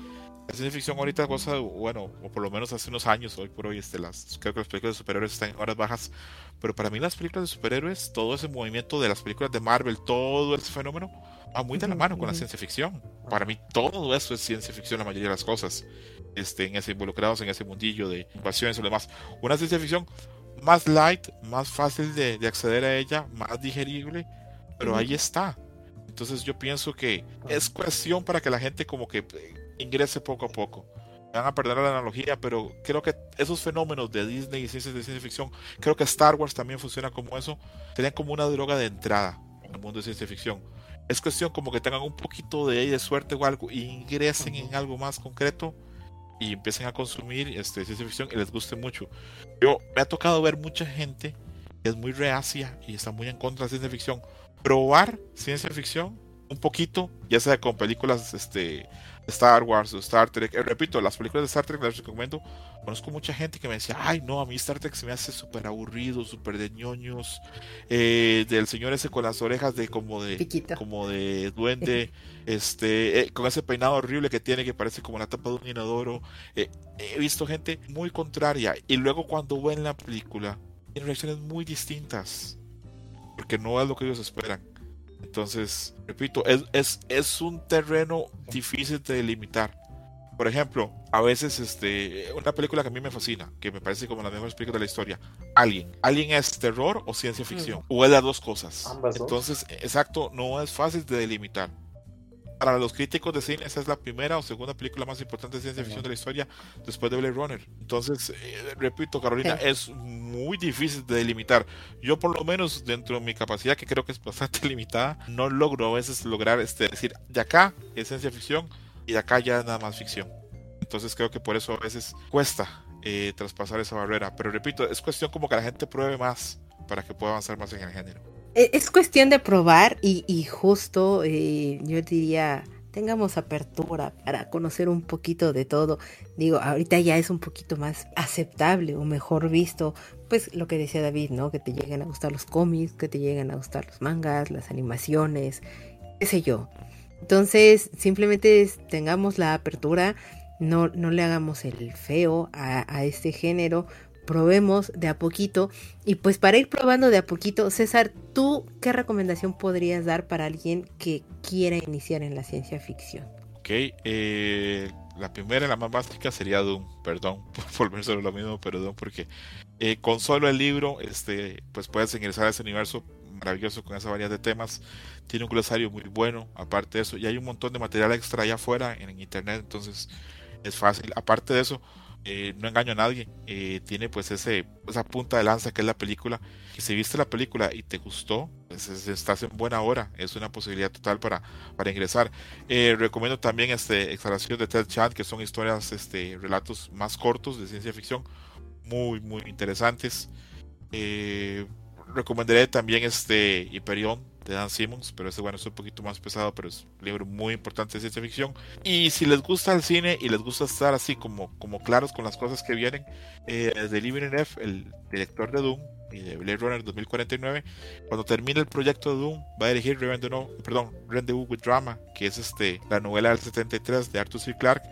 la ciencia ficción ahorita goza, bueno, o por lo menos hace unos años, hoy por hoy, este, las, creo que las películas de superhéroes están en horas bajas, pero para mí las películas de superhéroes, todo ese movimiento de las películas de Marvel, todo ese fenómeno, va muy de la mano con la ciencia ficción. Para mí todo eso es ciencia ficción, la mayoría de las cosas, este, en ese, involucrados en ese mundillo de invasiones y lo demás. Una ciencia ficción más light, más fácil de, de acceder a ella, más digerible, pero ahí está. Entonces yo pienso que es cuestión para que la gente como que eh, ingrese poco a poco. Van a perder la analogía, pero creo que esos fenómenos de Disney y ciencias de ciencia ficción, creo que Star Wars también funciona como eso, serían como una droga de entrada al mundo de ciencia ficción. Es cuestión como que tengan un poquito de, de suerte o algo, y ingresen en algo más concreto y empiecen a consumir este, ciencia ficción y les guste mucho. Yo me ha tocado ver mucha gente que es muy reacia y está muy en contra de ciencia ficción probar ciencia ficción un poquito, ya sea con películas este, Star Wars o Star Trek. Eh, repito, las películas de Star Trek las recomiendo. Conozco mucha gente que me decía, ay no, a mí Star Trek se me hace súper aburrido, súper de ñoños. Eh, del señor ese con las orejas de como de como de duende, este, eh, con ese peinado horrible que tiene que parece como la tapa de un inodoro. he visto gente muy contraria y luego cuando ven la película, tienen reacciones muy distintas porque no es lo que ellos esperan. Entonces, repito, es, es, es un terreno difícil de delimitar. Por ejemplo, a veces este, una película que a mí me fascina, que me parece como la mejor películas de la historia, Alien. ¿Alien es terror o ciencia ficción? O es las dos cosas. Entonces, exacto, no es fácil de delimitar para los críticos de cine, esa es la primera o segunda película más importante de ciencia ficción de la historia después de Blade Runner. Entonces, eh, repito, Carolina, es muy difícil de delimitar. Yo, por lo menos, dentro de mi capacidad, que creo que es bastante limitada, no logro a veces lograr este, decir, de acá es ciencia ficción y de acá ya es nada más ficción. Entonces, creo que por eso a veces cuesta eh, traspasar esa barrera. Pero repito, es cuestión como que la gente pruebe más para que pueda avanzar más en el género. E, es cuestión de probar y, justo eh, yo diría, tengamos apertura para conocer un poquito de todo. Digo, ahorita ya es un poquito más aceptable o mejor visto, pues lo que decía David, ¿no? Que te lleguen a gustar los cómics, que te lleguen a gustar los mangas, las animaciones, qué sé yo. Entonces, simplemente tengamos la apertura, no, no le hagamos el feo a, a este género, probemos de a poquito. Y pues para ir probando de a poquito, César, ¿tú qué recomendación podrías dar para alguien que quiera iniciar en la ciencia ficción? Ok, eh, la primera, la más básica, sería Doom. Perdón por volver sobre lo mismo, pero Doom, porque eh, con solo el libro, este, pues puedes ingresar a ese universo maravilloso con esa variedad de temas. Tiene un glosario muy bueno, aparte de eso, y hay un montón de material extra allá afuera en internet, entonces es fácil. Aparte de eso, eh, no engaño a nadie, eh, tiene pues ese, esa punta de lanza que es la película. Y si viste la película y te gustó, pues estás en buena hora, es una posibilidad total para, para ingresar. Eh, recomiendo también este Exhalación de Ted Chan, que son historias, este, relatos más cortos de ciencia ficción, muy, muy interesantes. recomendaré también este Hyperion de Dan Simmons, pero ese bueno es un poquito más pesado, pero es un libro muy importante de ciencia ficción. Y si les gusta el cine y les gusta estar así como, como claros con las cosas que vienen, eh, de Living F, el director de Doom y de Blade Runner 2049, cuando termine el proyecto de Doom, va a dirigir Rendezvous, perdón, Rendezvous with Drama, que es este, la novela del 73 de Arthur C. Clarke,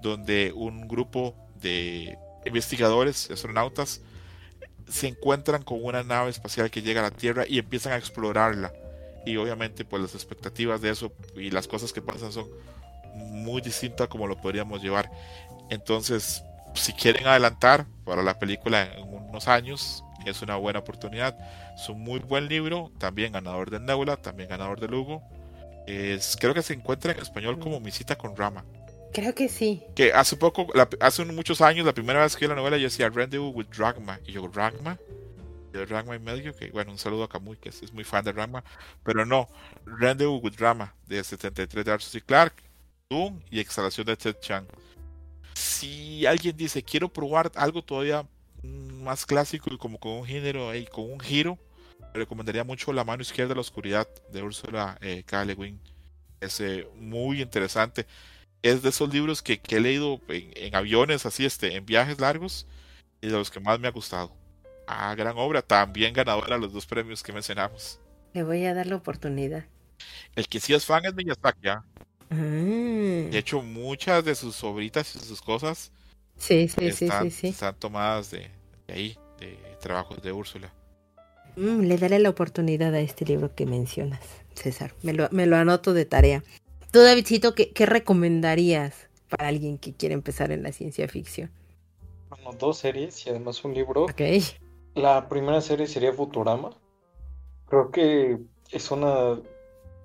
donde un grupo de investigadores, astronautas, se encuentran con una nave espacial que llega a la Tierra y empiezan a explorarla y obviamente pues las expectativas de eso y las cosas que pasan son muy distintas como lo podríamos llevar. Entonces, si quieren adelantar para la película en unos años, es una buena oportunidad. Es un muy buen libro, también ganador de Nebula, también ganador de Lugo. Es, creo que se encuentra en español como Mi cita con Rama. Creo que sí. Que hace poco, hace muchos años, la primera vez que vi la novela, yo decía Rendezvous with Dragma. Y yo, Dragma, de Ragma y medio, que bueno, un saludo a Kamui, que es, muy fan de Ragma, pero no, Rendezvous with Drama de 73 de Arthur C. Clarke, Doom y Exhalación de Ted Chang. Si alguien dice, quiero probar algo todavía más clásico y como con un género y con un giro, me recomendaría mucho La mano izquierda de la oscuridad de Ursula eh, K. Le Guin. Es eh, muy interesante. Es de esos libros que, he leído en, aviones, así, este, en viajes largos, y de los que más me ha gustado. Ah, gran obra, también ganadora los dos premios que mencionamos. Le voy a dar la oportunidad. El que sí es fan es Miyazaki. ¿ah? Ah. De hecho, muchas de sus obritas y sus cosas Sí, sí, sí, están, sí, sí. están tomadas de, de ahí, de trabajos de Úrsula. Mm, le daré la oportunidad a este libro que mencionas, César. Me lo, me lo anoto de tarea. Tú, Davidcito, ¿qué, ¿qué recomendarías para alguien que quiere empezar en la ciencia ficción? Bueno, dos series y además un libro. Ok. La primera serie sería Futurama. Creo que es una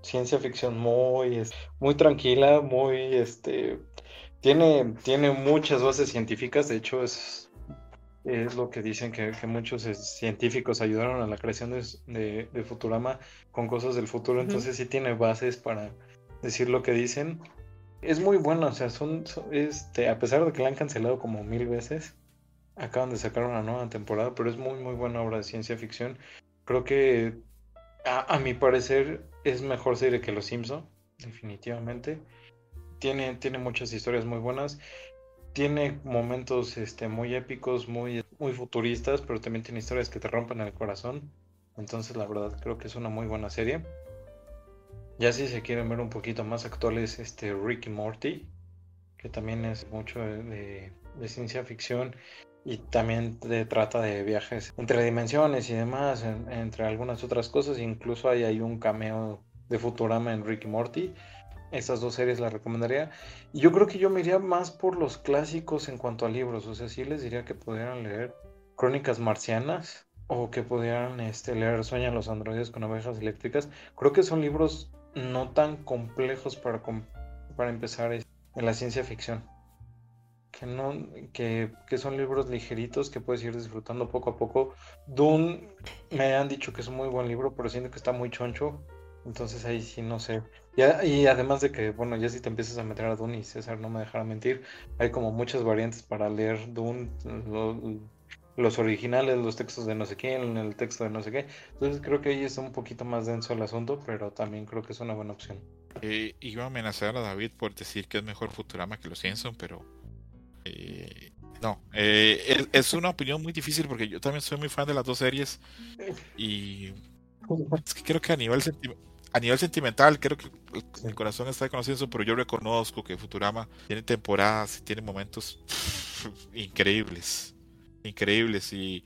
ciencia ficción muy, muy tranquila, muy, este, tiene, tiene muchas bases científicas. De hecho, es, es lo que dicen que, que muchos eh, científicos ayudaron a la creación de, de- de Futurama con cosas del futuro. Entonces sí tiene bases para decir lo que dicen. Es muy buena, o sea, son, son- este, a pesar de que la han cancelado como mil veces. Acaban de sacar una nueva temporada, pero es muy, muy buena obra de ciencia ficción. Creo que, a, mi parecer, es mejor serie que Los Simpson, definitivamente. Tiene, tiene muchas historias muy buenas. Tiene momentos este, muy épicos, muy, muy futuristas, pero también tiene historias que te rompen el corazón. Entonces, la verdad, creo que es una muy buena serie. Ya si se quieren ver un poquito más actuales, este Rick y Morty, que también es mucho de ciencia ficción y también trata de viajes entre dimensiones y demás, en- entre algunas otras cosas. Incluso hay, hay un cameo de Futurama en Rick y Morty. Esas dos series las recomendaría. Y yo creo que yo me iría más por los clásicos en cuanto a libros. O sea, sí les diría que pudieran leer Crónicas Marcianas o que pudieran este, leer Sueñan los androides con abejas eléctricas. Creo que son libros no tan complejos para, para empezar es- en la ciencia ficción. Que, no, que, son libros ligeritos que puedes ir disfrutando poco a poco. Dune me han dicho que es un muy buen libro, pero siento que está muy choncho. Entonces ahí sí no sé. Y, y además de que, bueno, ya si te empiezas a meter a Dune y César no me dejará mentir, hay como muchas variantes para leer Dune, lo- los originales, los textos de no sé quién, el texto de no sé qué. Entonces creo que ahí está un poquito más denso el asunto, pero también creo que es una buena opción. Eh, iba a amenazar a David por decir que es mejor Futurama que Los Simpson, pero eh, no. Eh, es, es una opinión muy difícil porque yo también soy muy fan de las dos series y es que creo que a nivel a nivel sentimental creo que el, el corazón está con Los Simpson, pero yo reconozco que Futurama tiene temporadas y tiene momentos increíbles, increíbles y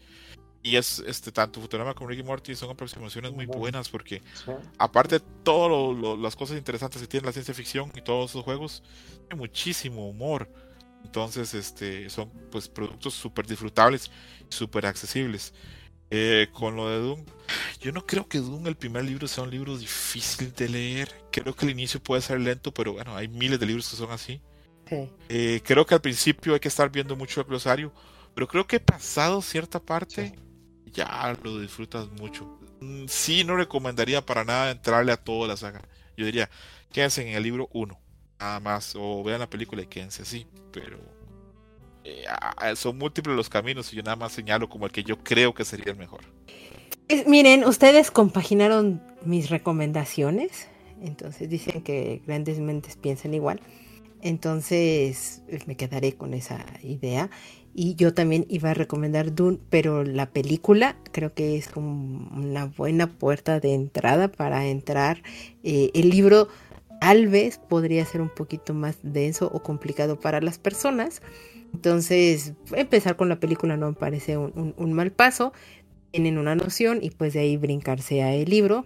y es este tanto Futurama como Rick y Morty son aproximaciones muy buenas porque aparte de todas las cosas interesantes que tiene la ciencia ficción y todos esos juegos, tiene muchísimo humor. Entonces, este, son pues productos súper disfrutables y súper accesibles. Eh, con lo de Doom, yo no creo que Doom, el primer libro, sea un libro difícil de leer. Creo que el inicio puede ser lento, pero bueno, hay miles de libros que son así. Sí. Eh, creo que al principio hay que estar viendo mucho el glosario, pero creo que pasado cierta parte ya lo disfrutas mucho. Mm, Sí, no recomendaría para nada entrarle a toda la saga. Yo diría, quédense en el libro 1, nada más, o vean la película y quédense así, pero eh, son múltiples los caminos y yo nada más señalo como el que yo creo que sería el mejor. Miren, ustedes compaginaron mis recomendaciones. Entonces dicen que grandes mentes piensan igual. Entonces eh, me quedaré con esa idea. Y yo también iba a recomendar Dune, pero la película creo que es como una buena puerta de entrada para entrar. Eh, el libro tal vez podría ser un poquito más denso o complicado para las personas. Entonces, empezar con la película no me parece un, mal paso. Tienen una noción y pues de ahí brincarse a el libro.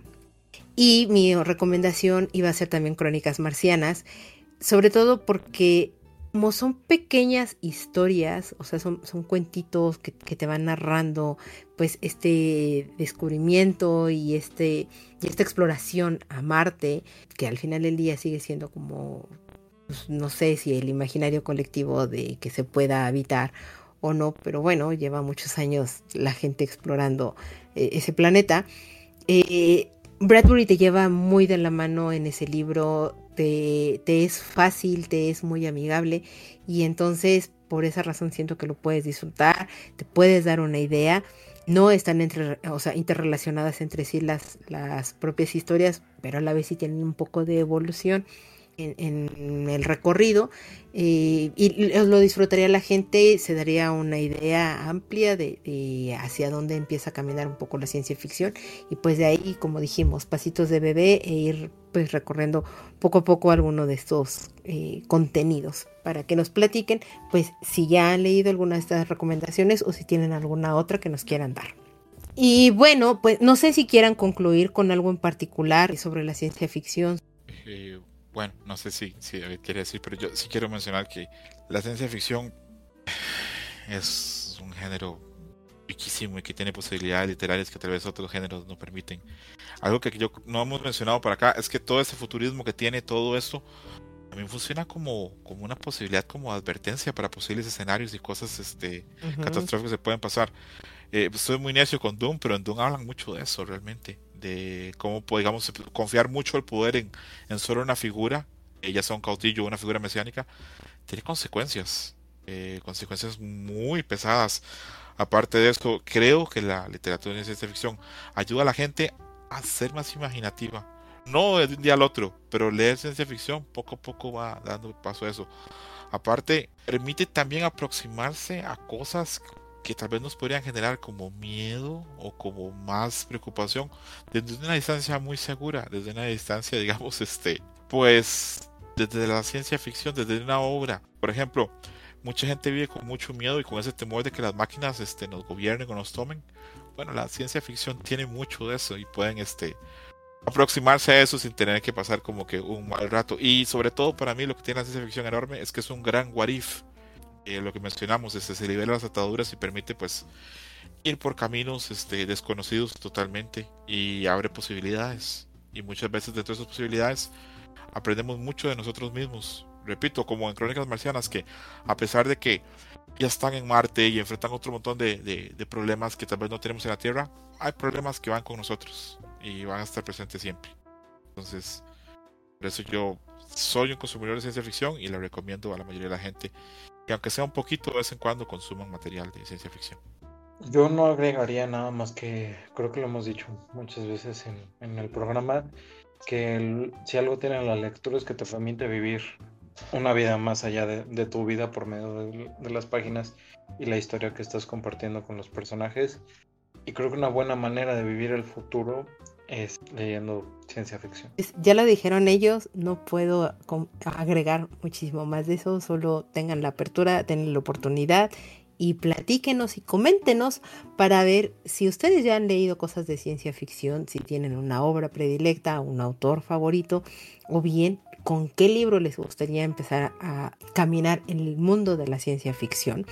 Y mi recomendación iba a ser también Crónicas Marcianas, sobre todo porque como son pequeñas historias, o sea, son, son cuentitos que, que te van narrando pues este descubrimiento y, este, y esta exploración a Marte, que al final del día sigue siendo como, pues, no sé si el imaginario colectivo de que se pueda habitar o no, pero bueno, lleva muchos años la gente explorando eh, ese planeta. Eh, Bradbury te lleva muy de la mano en ese libro, te, te es fácil, te es muy amigable y entonces por esa razón siento que lo puedes disfrutar, te puedes dar una idea. No están entre, o sea, interrelacionadas entre sí las, las propias historias, pero a la vez sí tienen un poco de evolución. En, el recorrido eh, y lo disfrutaría la gente, se daría una idea amplia de, hacia dónde empieza a caminar un poco la ciencia ficción y pues de ahí, como dijimos, pasitos de bebé e ir pues recorriendo poco a poco alguno de estos eh, contenidos para que nos platiquen pues si ya han leído alguna de estas recomendaciones o si tienen alguna otra que nos quieran dar. Y bueno, pues no sé si quieran concluir con algo en particular sobre la ciencia ficción. Eh, bueno, no sé si, si quiere decir, pero yo sí quiero mencionar que la ciencia ficción es un género riquísimo y que tiene posibilidades literarias que tal vez otros géneros no permiten. Algo que yo no hemos mencionado para acá es que todo ese futurismo que tiene todo esto también funciona como, como una posibilidad como advertencia para posibles escenarios y cosas este, catastróficas que pueden pasar. Eh, estoy muy necio con Doom, pero en Doom hablan mucho de eso realmente de cómo podemos confiar mucho el poder en, en solo una figura, ya sea un cautillo una figura mesiánica, tiene consecuencias, eh, consecuencias muy pesadas. Aparte de esto, creo que la literatura de ciencia ficción ayuda a la gente a ser más imaginativa. No de un día al otro, pero leer ciencia ficción poco a poco va dando paso a eso. Aparte, permite también aproximarse a cosas que tal vez nos podrían generar como miedo o como más preocupación desde una distancia muy segura, desde una distancia, digamos, este, pues desde la ciencia ficción, desde una obra. Por ejemplo, mucha gente vive con mucho miedo y con ese temor de que las máquinas este, nos gobiernen o nos tomen. Bueno, la ciencia ficción tiene mucho de eso y pueden este, aproximarse a eso sin tener que pasar como que un mal rato. Y sobre todo para mí lo que tiene la ciencia ficción enorme es que es un gran what if eh, lo que mencionamos, este, se libera las ataduras y permite pues ir por caminos este, desconocidos totalmente y abre posibilidades. Y muchas veces dentro de esas posibilidades aprendemos mucho de nosotros mismos. Repito, como en Crónicas Marcianas, que a pesar de que ya están en Marte y enfrentan otro montón de, de problemas que tal vez no tenemos en la Tierra, hay problemas que van con nosotros y van a estar presentes siempre. Entonces, por eso yo soy un consumidor de ciencia ficción y le recomiendo a la mayoría de la gente que aunque sea un poquito de vez en cuando consuman material de ciencia ficción. Yo no agregaría nada más que creo que lo hemos dicho muchas veces en, el programa, que si algo tiene la lectura es que te permite vivir una vida más allá de, tu vida por medio de, de, las páginas y la historia que estás compartiendo con los personajes. Y creo que una buena manera de vivir el futuro es leyendo ciencia ficción. Ya lo dijeron ellos, no puedo agregar muchísimo más de eso, solo tengan la apertura, tengan la oportunidad y platíquenos y coméntenos para ver si ustedes ya han leído cosas de ciencia ficción, si tienen una obra predilecta, un autor favorito o bien con qué libro les gustaría empezar a caminar en el mundo de la ciencia ficción.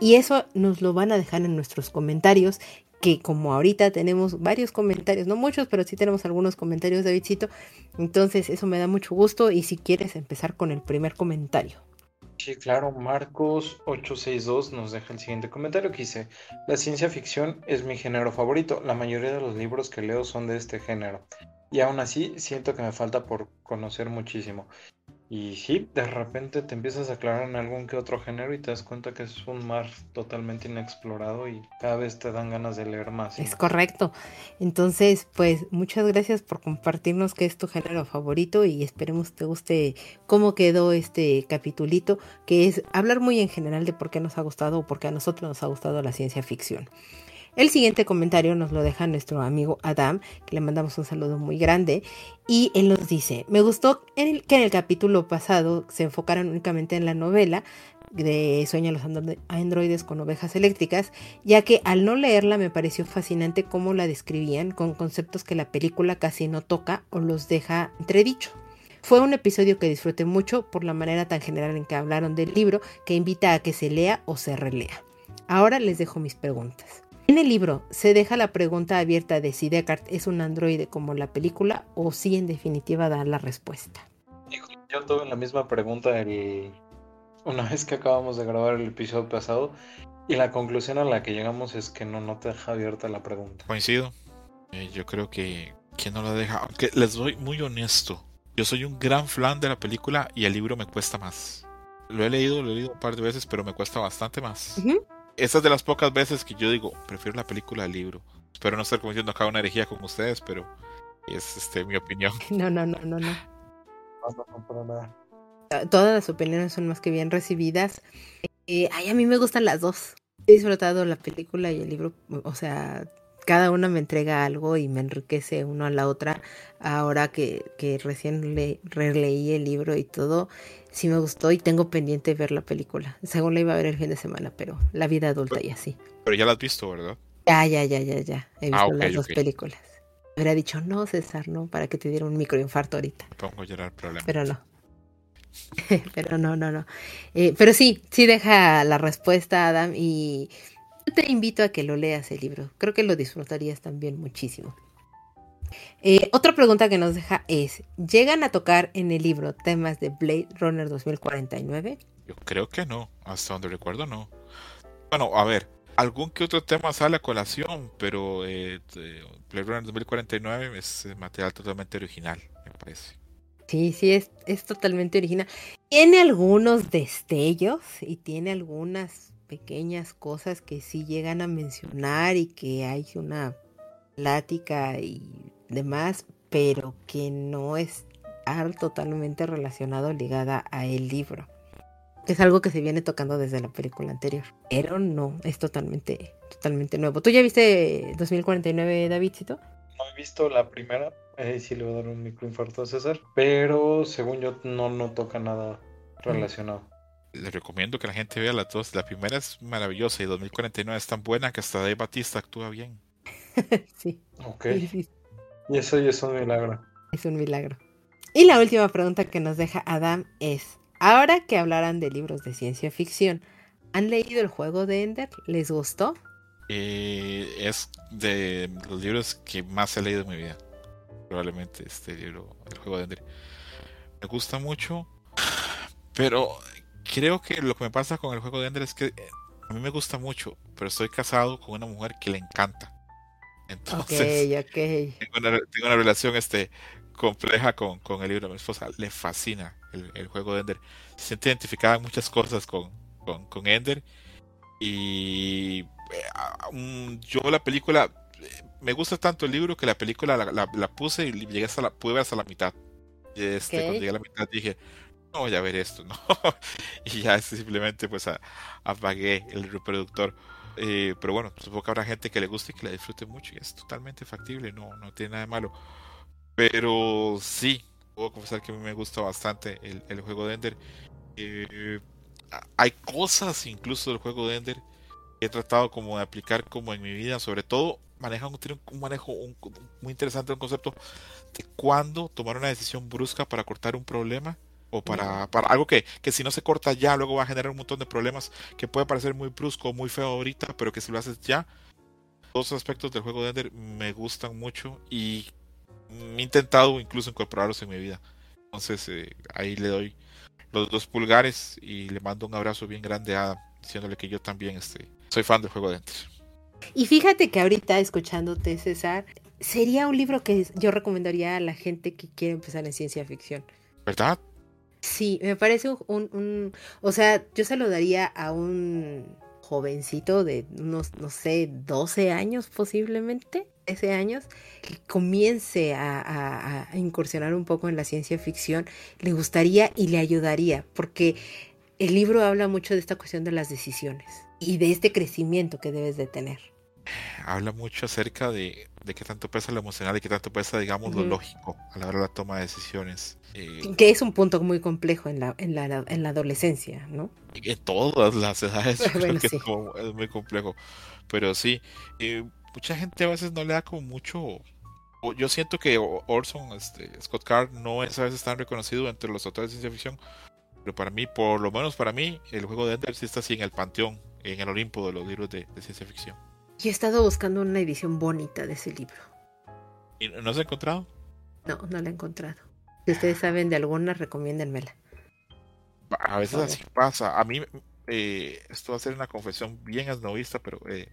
Y eso nos lo van a dejar en nuestros comentarios que como ahorita tenemos varios comentarios, no muchos, pero sí tenemos algunos comentarios, Davidcito. Entonces eso me da mucho gusto y si quieres empezar con el primer comentario. Sí, claro, Marcos862 nos deja el siguiente comentario que dice, la ciencia ficción es mi género favorito, la mayoría de los libros que leo son de este género y aún así siento que me falta por conocer muchísimo. Y sí, de repente te empiezas a aclarar en algún que otro género y te das cuenta que es un mar totalmente inexplorado y cada vez te dan ganas de leer más. Es correcto. Entonces, pues muchas gracias por compartirnos que es tu género favorito y esperemos te guste cómo quedó este capitulito, que es hablar muy en general de por qué nos ha gustado o por qué a nosotros nos ha gustado la ciencia ficción. El siguiente comentario nos lo deja nuestro amigo Adam, que le mandamos un saludo muy grande, y él nos dice, me gustó que en el capítulo pasado se enfocaran únicamente en la novela de Sueña los androides con ovejas eléctricas, ya que al no leerla me pareció fascinante cómo la describían con conceptos que la película casi no toca o los deja entredicho. Fue un episodio que disfruté mucho por la manera tan general en que hablaron del libro que invita a que se lea o se relea. Ahora les dejo mis preguntas. En el libro se deja la pregunta abierta de si Descartes es un androide como la película o si en definitiva da la respuesta. Yo tuve la misma pregunta el... una vez que acabamos de grabar el episodio pasado y la conclusión a la que llegamos es que no, no te deja abierta la pregunta. Coincido. Eh, yo creo que, que no la deja. Aunque les doy muy honesto. Yo soy un gran fan de la película y el libro me cuesta más. Lo he leído, lo he leído un par de veces, pero me cuesta bastante más esa es de las pocas veces que yo digo, prefiero la película al libro. Espero no estar cometiendo acá una herejía con ustedes, pero es este mi opinión. No, no, no, no, no. Todas las opiniones son más que bien recibidas. Eh, ay, a mí me gustan las dos. He disfrutado la película y el libro, o sea, cada una me entrega algo y me enriquece uno a la otra. Ahora que, que recién le, releí el libro y todo, sí me gustó y tengo pendiente ver la película. Según la iba a ver el fin de semana, pero la vida adulta y así. Pero ya la has visto, ¿verdad? Ya, ya, ya, ya, ya. He visto ah, las dos películas. Hubiera dicho, no, César, no, para que te diera un microinfarto ahorita. Pongo a llorar problema. Pero no. pero no, no, no. Eh, pero sí, sí deja la respuesta, Adam, y te invito a que lo leas el libro. Creo que lo disfrutarías también muchísimo. Eh, otra pregunta que nos deja es, ¿llegan a tocar en el libro temas de Blade Runner 2049? Yo creo que no, hasta donde recuerdo no. Bueno, a ver, algún que otro tema sale a colación, pero eh, Blade Runner 2049 es material totalmente original, me parece. Sí, sí, es, es totalmente original. Tiene algunos destellos y tiene algunas pequeñas cosas que sí llegan a mencionar y que hay una plática y demás, pero que no es totalmente relacionado ligada a el libro. Es algo que se viene tocando desde la película anterior, pero no, es totalmente, totalmente nuevo. ¿Tú ya viste 2049, Davidcito? No he visto la primera, eh, sí le voy a dar un microinfarto a César, pero según yo no, no toca nada relacionado les recomiendo que la gente vea las dos. La primera es maravillosa y 2049 es tan buena que hasta Dave Batista actúa bien. sí. Ok. Y eso ya es un milagro. Es un milagro. Y la última pregunta que nos deja Adam es, ahora que hablarán de libros de ciencia ficción, ¿han leído el juego de Ender? ¿Les gustó? Eh, es de los libros que más he leído en mi vida. Probablemente este libro, el juego de Ender. Me gusta mucho, pero creo que lo que me pasa con el juego de Ender es que eh, a mí me gusta mucho, pero estoy casado con una mujer que le encanta. Entonces, Tengo, una, relación este, compleja con, con, el libro. A mi esposa le fascina el, juego de Ender. Se siente identificada en muchas cosas con, con, Ender. Y eh, yo la película, me gusta tanto el libro que la película la, puse y llegué hasta la, pude ver hasta la mitad. Este, Cuando llegué a la mitad dije, no voy a ver esto, ¿no? y ya simplemente pues apagué el reproductor. Eh, pero bueno, supongo que habrá gente que le guste y que la disfrute mucho y es totalmente factible, no, no tiene nada de malo. Pero sí, puedo confesar que a mí me gusta bastante el, juego de Ender. Eh, hay cosas incluso del juego de Ender que he tratado como de aplicar como en mi vida, sobre todo maneja un, un manejo muy interesante un concepto de cuándo tomar una decisión brusca para cortar un problema o para, para algo que, que, si no se corta ya, luego va a generar un montón de problemas que puede parecer muy brusco, muy feo ahorita, pero que si lo haces ya, todos los aspectos del juego de Ender me gustan mucho y he intentado incluso incorporarlos en mi vida. Entonces eh, ahí le doy los dos pulgares y le mando un abrazo bien grande a Adam, diciéndole que yo también este, soy fan del juego de Ender. Y fíjate que ahorita escuchándote, César, sería un libro que yo recomendaría a la gente que quiere empezar en ciencia ficción. ¿Verdad? Sí, me parece un, un, o sea, yo se lo daría a un jovencito de unos, no sé, 12 años posiblemente, ese años, que comience a, a, incursionar un poco en la ciencia ficción, le gustaría y le ayudaría, porque el libro habla mucho de esta cuestión de las decisiones y de este crecimiento que debes de tener. Habla mucho acerca de, de qué tanto pesa lo emocional y qué tanto pesa, digamos, lo lógico a la hora de la toma de decisiones. Eh, que es un punto muy complejo en la, en la, en la adolescencia, ¿no? En todas las edades es, muy complejo. Pero sí, eh, mucha gente a veces no le da como mucho... Yo siento que Orson, este, Scott Card, no es a veces tan reconocido entre los autores de ciencia ficción, pero para mí, por lo menos para mí, el juego de Ender sí está así en el panteón, en el Olimpo de los libros de ciencia ficción. Y he estado buscando una edición bonita de ese libro. ¿Y no has encontrado? No, no la he encontrado. Si ustedes saben de alguna, recomiéndenmela. A veces así pasa. A mí, eh, esto va a ser una confesión bien asnovista, pero eh,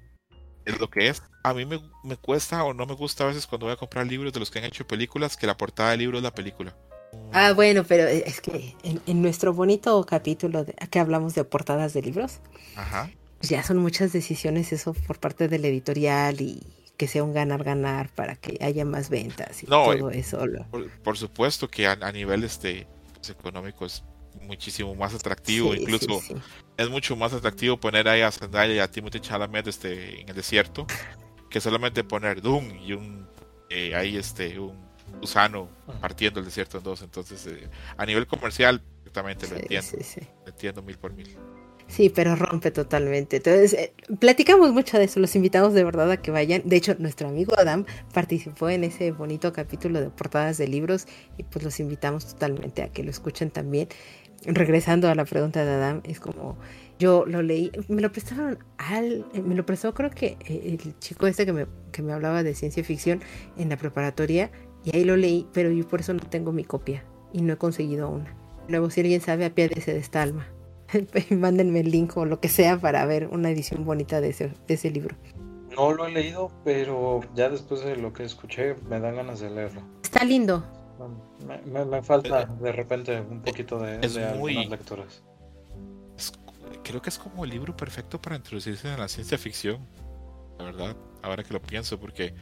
es lo que es. A mí me, cuesta o no me gusta a veces cuando voy a comprar libros de los que han hecho películas que la portada del libro es la película. Ah, bueno, pero es que en, en nuestro bonito capítulo de, que hablamos de portadas de libros, Ajá ya son muchas decisiones eso por parte del editorial y que sea un ganar-ganar para que haya más ventas y todo eso. Por, supuesto que a, nivel este económico es muchísimo más atractivo, incluso es mucho más atractivo poner ahí a Zendaya y a Timothy Chalamet este, en el desierto que solamente poner Doom y un eh, ahí este un gusano partiendo el desierto en dos. Entonces, eh, a nivel comercial, exactamente lo entiendo. Lo entiendo mil por mil. Sí, pero rompe totalmente. Entonces, eh, platicamos mucho de eso, los invitamos de verdad a que vayan. De hecho, nuestro amigo Adam participó en ese bonito capítulo de portadas de libros y pues los invitamos totalmente a que lo escuchen también. Regresando a la pregunta de Adam, es como yo lo leí, me lo prestaron al, me lo prestó creo que eh, el chico este que me, que me hablaba de ciencia ficción en la preparatoria y ahí lo leí, pero yo por eso no tengo mi copia y no he conseguido una. Luego si alguien sabe, apiádese de esta alma. Mándenme el link o lo que sea para ver una edición bonita de ese, de ese libro. No lo he leído, pero ya después de lo que escuché me dan ganas de leerlo. Está lindo. Me, me, falta de repente un poquito de, es muy, lecturas. creo que es como el libro perfecto para introducirse en la ciencia ficción, la verdad, ahora que lo pienso, porque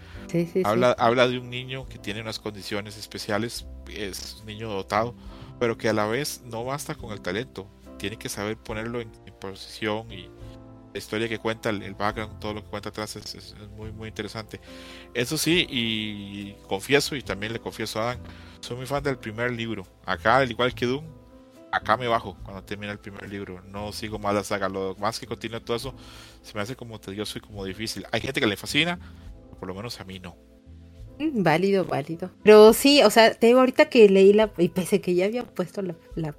habla, habla de un niño que tiene unas condiciones especiales, es un niño dotado, pero que a la vez no basta con el talento, tiene que saber ponerlo en, posición y la historia que cuenta, el, background, todo lo que cuenta atrás es, muy muy interesante. Eso sí, y confieso, y también le confieso a Dan, soy muy fan del primer libro. Acá, al igual que Doom, acá me bajo cuando termina el primer libro. No sigo más la saga. Lo más que continúa todo eso se me hace como tedioso y como difícil. Hay gente que le fascina, por lo menos a mí no. Mm, válido, válido. Pero sí, o sea, te digo ahorita que leí la, y pese que ya había puesto la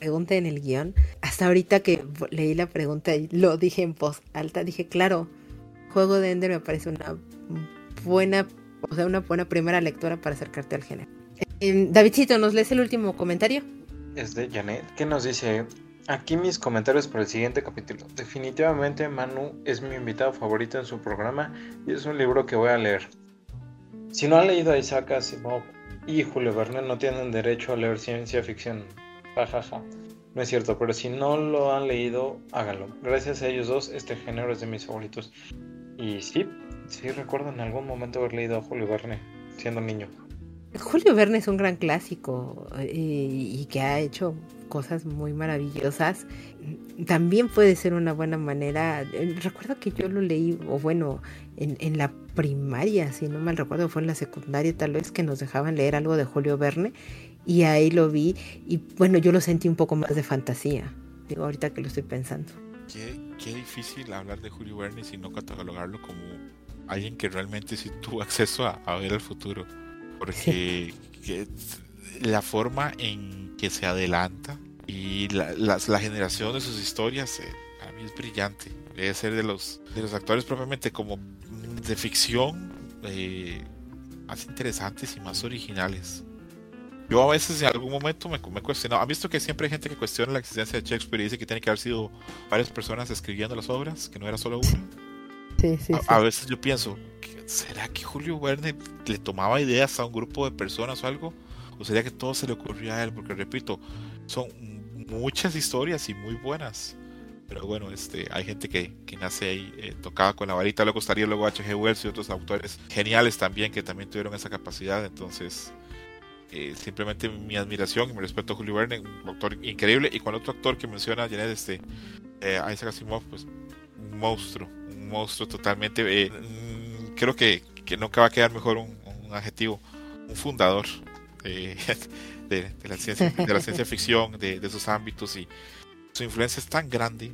pregunta en el guion, hasta ahorita que leí la pregunta y lo dije en voz alta, dije, claro, Juego de Ender me parece una buena, o sea, una buena primera lectura para acercarte al género. Eh, Davidcito, ¿nos lees el último comentario? Es de Janet, que nos dice, aquí mis comentarios para el siguiente capítulo. Definitivamente Manu es mi invitado favorito en su programa y es un libro que voy a leer. Si no han leído a Isaac Asimov y Julio Verne no tienen derecho a leer ciencia ficción. No es cierto, pero si no lo han leído, háganlo. Gracias a ellos dos, este género es de mis favoritos. Y sí, sí recuerdo en algún momento haber leído a Julio Verne siendo niño. Julio Verne es un gran clásico eh, y que ha hecho cosas muy maravillosas. También puede ser una buena manera. Eh, recuerdo que yo lo leí, o bueno, en, en, la primaria, si no mal recuerdo, fue en la secundaria tal vez que nos dejaban leer algo de Julio Verne y ahí lo vi y bueno, yo lo sentí un poco más de fantasía, digo ahorita que lo estoy pensando. Qué, qué difícil hablar de Julio Verne y no catalogarlo como alguien que realmente sí tuvo acceso a, ver el futuro, porque la forma en que se adelanta y la, la, generación de sus historias eh, para mí es brillante. Debe ser de los, de los actores propiamente como de ficción eh, más interesantes y más originales. Yo a veces en algún momento me, me cuestiono. ¿Han visto que siempre hay gente que cuestiona la existencia de Shakespeare y dice que tiene que haber sido varias personas escribiendo las obras, que no era solo una? Sí, sí, a, veces yo pienso, ¿será que Julio Verne le tomaba ideas a un grupo de personas o algo? ¿O sería que todo se le ocurrió a él? Porque repito, son muchas historias y muy buenas. Pero bueno, este, hay gente que, que nace ahí eh, tocada con la varita. Luego estaría luego H.G. Wells y otros autores geniales también que también tuvieron esa capacidad. Entonces, eh, simplemente mi admiración y mi respeto a Julio Verne, un actor increíble. Y con otro actor que menciona Janet, este, eh, Isaac Asimov, pues un monstruo, un monstruo totalmente. Eh, mm, creo que, que nunca va a quedar mejor un, adjetivo, un fundador de, la ciencia, de la ciencia ficción, de, de sus ámbitos y su influencia es tan grande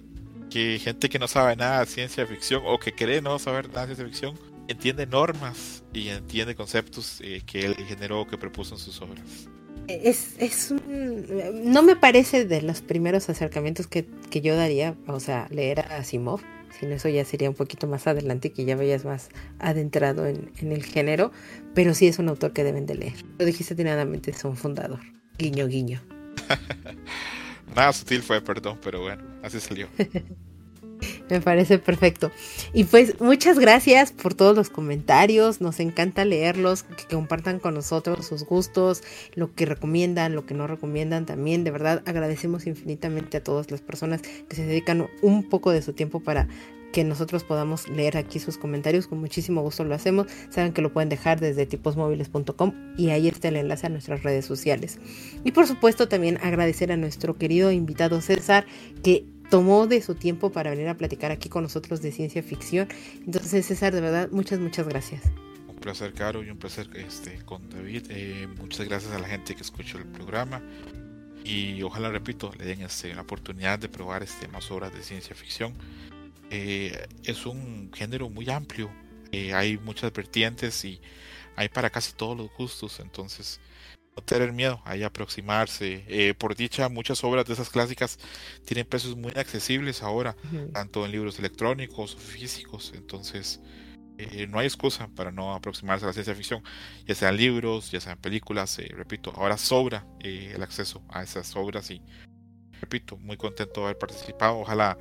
que gente que no sabe nada de ciencia ficción o que cree no saber nada de ciencia ficción entiende normas y entiende conceptos eh, que él generó, que propuso en sus obras. Es, es un, no me parece de los primeros acercamientos que, que, yo daría, o sea, leer a Asimov, sino eso ya sería un poquito más adelante, que ya vayas más adentrado en, en el género, pero sí es un autor que deben de leer. Lo dijiste atinadamente, es un fundador. Guiño, guiño. Nada sutil fue, perdón, pero bueno, así salió. Me parece perfecto. Y pues muchas gracias por todos los comentarios. Nos encanta leerlos, que compartan con nosotros sus gustos, lo que recomiendan, lo que no recomiendan también. De verdad agradecemos infinitamente a todas las personas que se dedican un poco de su tiempo para que nosotros podamos leer aquí sus comentarios. Con muchísimo gusto lo hacemos. Saben que lo pueden dejar desde tiposmóviles.com y ahí está el enlace a nuestras redes sociales. Y por supuesto también agradecer a nuestro querido invitado César que tomó de su tiempo para venir a platicar aquí con nosotros de ciencia ficción. Entonces César, de verdad, muchas, muchas gracias. Un placer, Caro, y un placer este, con David. Eh, muchas gracias a la gente que escuchó el programa y ojalá, repito, le den este, la oportunidad de probar este, más obras de ciencia ficción. Eh, es un género muy amplio, eh, hay muchas vertientes y hay para casi todos los gustos, entonces tener miedo, hay aproximarse. Eh, por dicha, muchas obras de esas clásicas tienen precios muy accesibles ahora, tanto en libros electrónicos o físicos, entonces eh, no hay excusa para no aproximarse a la ciencia ficción, ya sean libros, ya sean películas, eh, repito, ahora sobra eh, el acceso a esas obras y repito, muy contento de haber participado, ojalá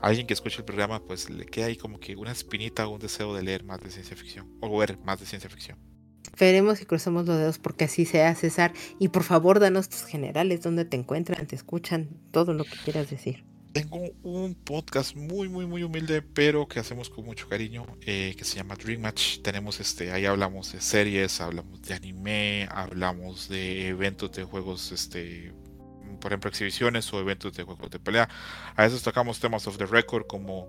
alguien que escuche el programa pues le quede ahí como que una espinita o un deseo de leer más de ciencia ficción o ver más de ciencia ficción. Esperemos y cruzamos los dedos porque así sea, César. Y por favor, danos tus generales, donde te encuentran, te escuchan, todo lo que quieras decir. Tengo un podcast muy, muy, muy humilde, pero que hacemos con mucho cariño, eh, que se llama Dream Match. Tenemos este, ahí hablamos de series, hablamos de anime, hablamos de eventos de juegos, este, por ejemplo, exhibiciones o eventos de juegos de pelea. A veces tocamos temas of the record, como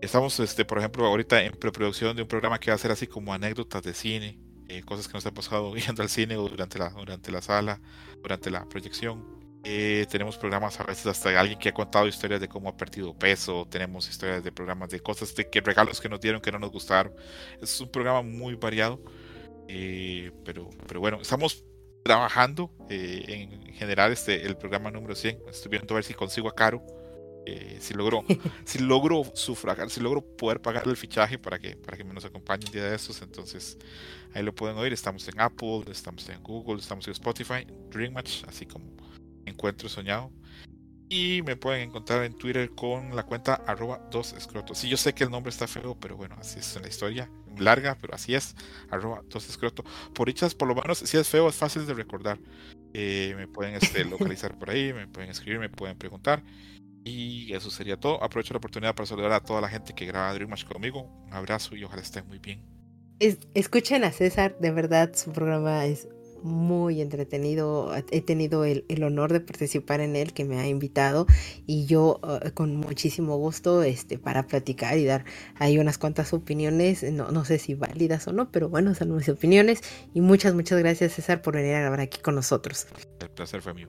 estamos, este, por ejemplo, ahorita en preproducción de un programa que va a ser así como anécdotas de cine, eh, cosas que nos han pasado viendo al cine o durante la, durante la sala, durante la proyección. Eh, tenemos programas a veces hasta alguien que ha contado historias de cómo ha perdido peso. Tenemos historias de programas de cosas de que regalos que nos dieron que no nos gustaron. Es un programa muy variado. Eh, pero, pero bueno, estamos trabajando eh, en general este el programa número 100. Estoy viendo a ver si consigo a Caro. Eh, si logro si logro sufragar, si logro poder pagar el fichaje para que para que nos acompañe un día de estos, entonces ahí lo pueden oír. Estamos en Apple, estamos en Google, estamos en Spotify, Dream Match, así como encuentro soñado. Y me pueden encontrar en Twitter con la cuenta arroba dos escrotos. Sí, yo sé que el nombre está feo, pero bueno, así es en la historia. Larga, pero así es. Arroba dos escrotos. Por dichas, por lo menos, si es feo, es fácil de recordar. Eh, me pueden este, localizar por ahí, me pueden escribir, me pueden preguntar. Y eso sería todo. Aprovecho la oportunidad para saludar a toda la gente que graba Dream Match conmigo. Un abrazo y ojalá estén muy bien. Escuchen a César, de verdad, su programa es muy entretenido. He tenido el, honor de participar en él, que me ha invitado, y yo uh, con muchísimo gusto este, para platicar y dar ahí unas cuantas opiniones, no, no sé si válidas o no, pero bueno, son mis opiniones. Y muchas, muchas gracias César por venir a grabar aquí con nosotros. El placer fue mío.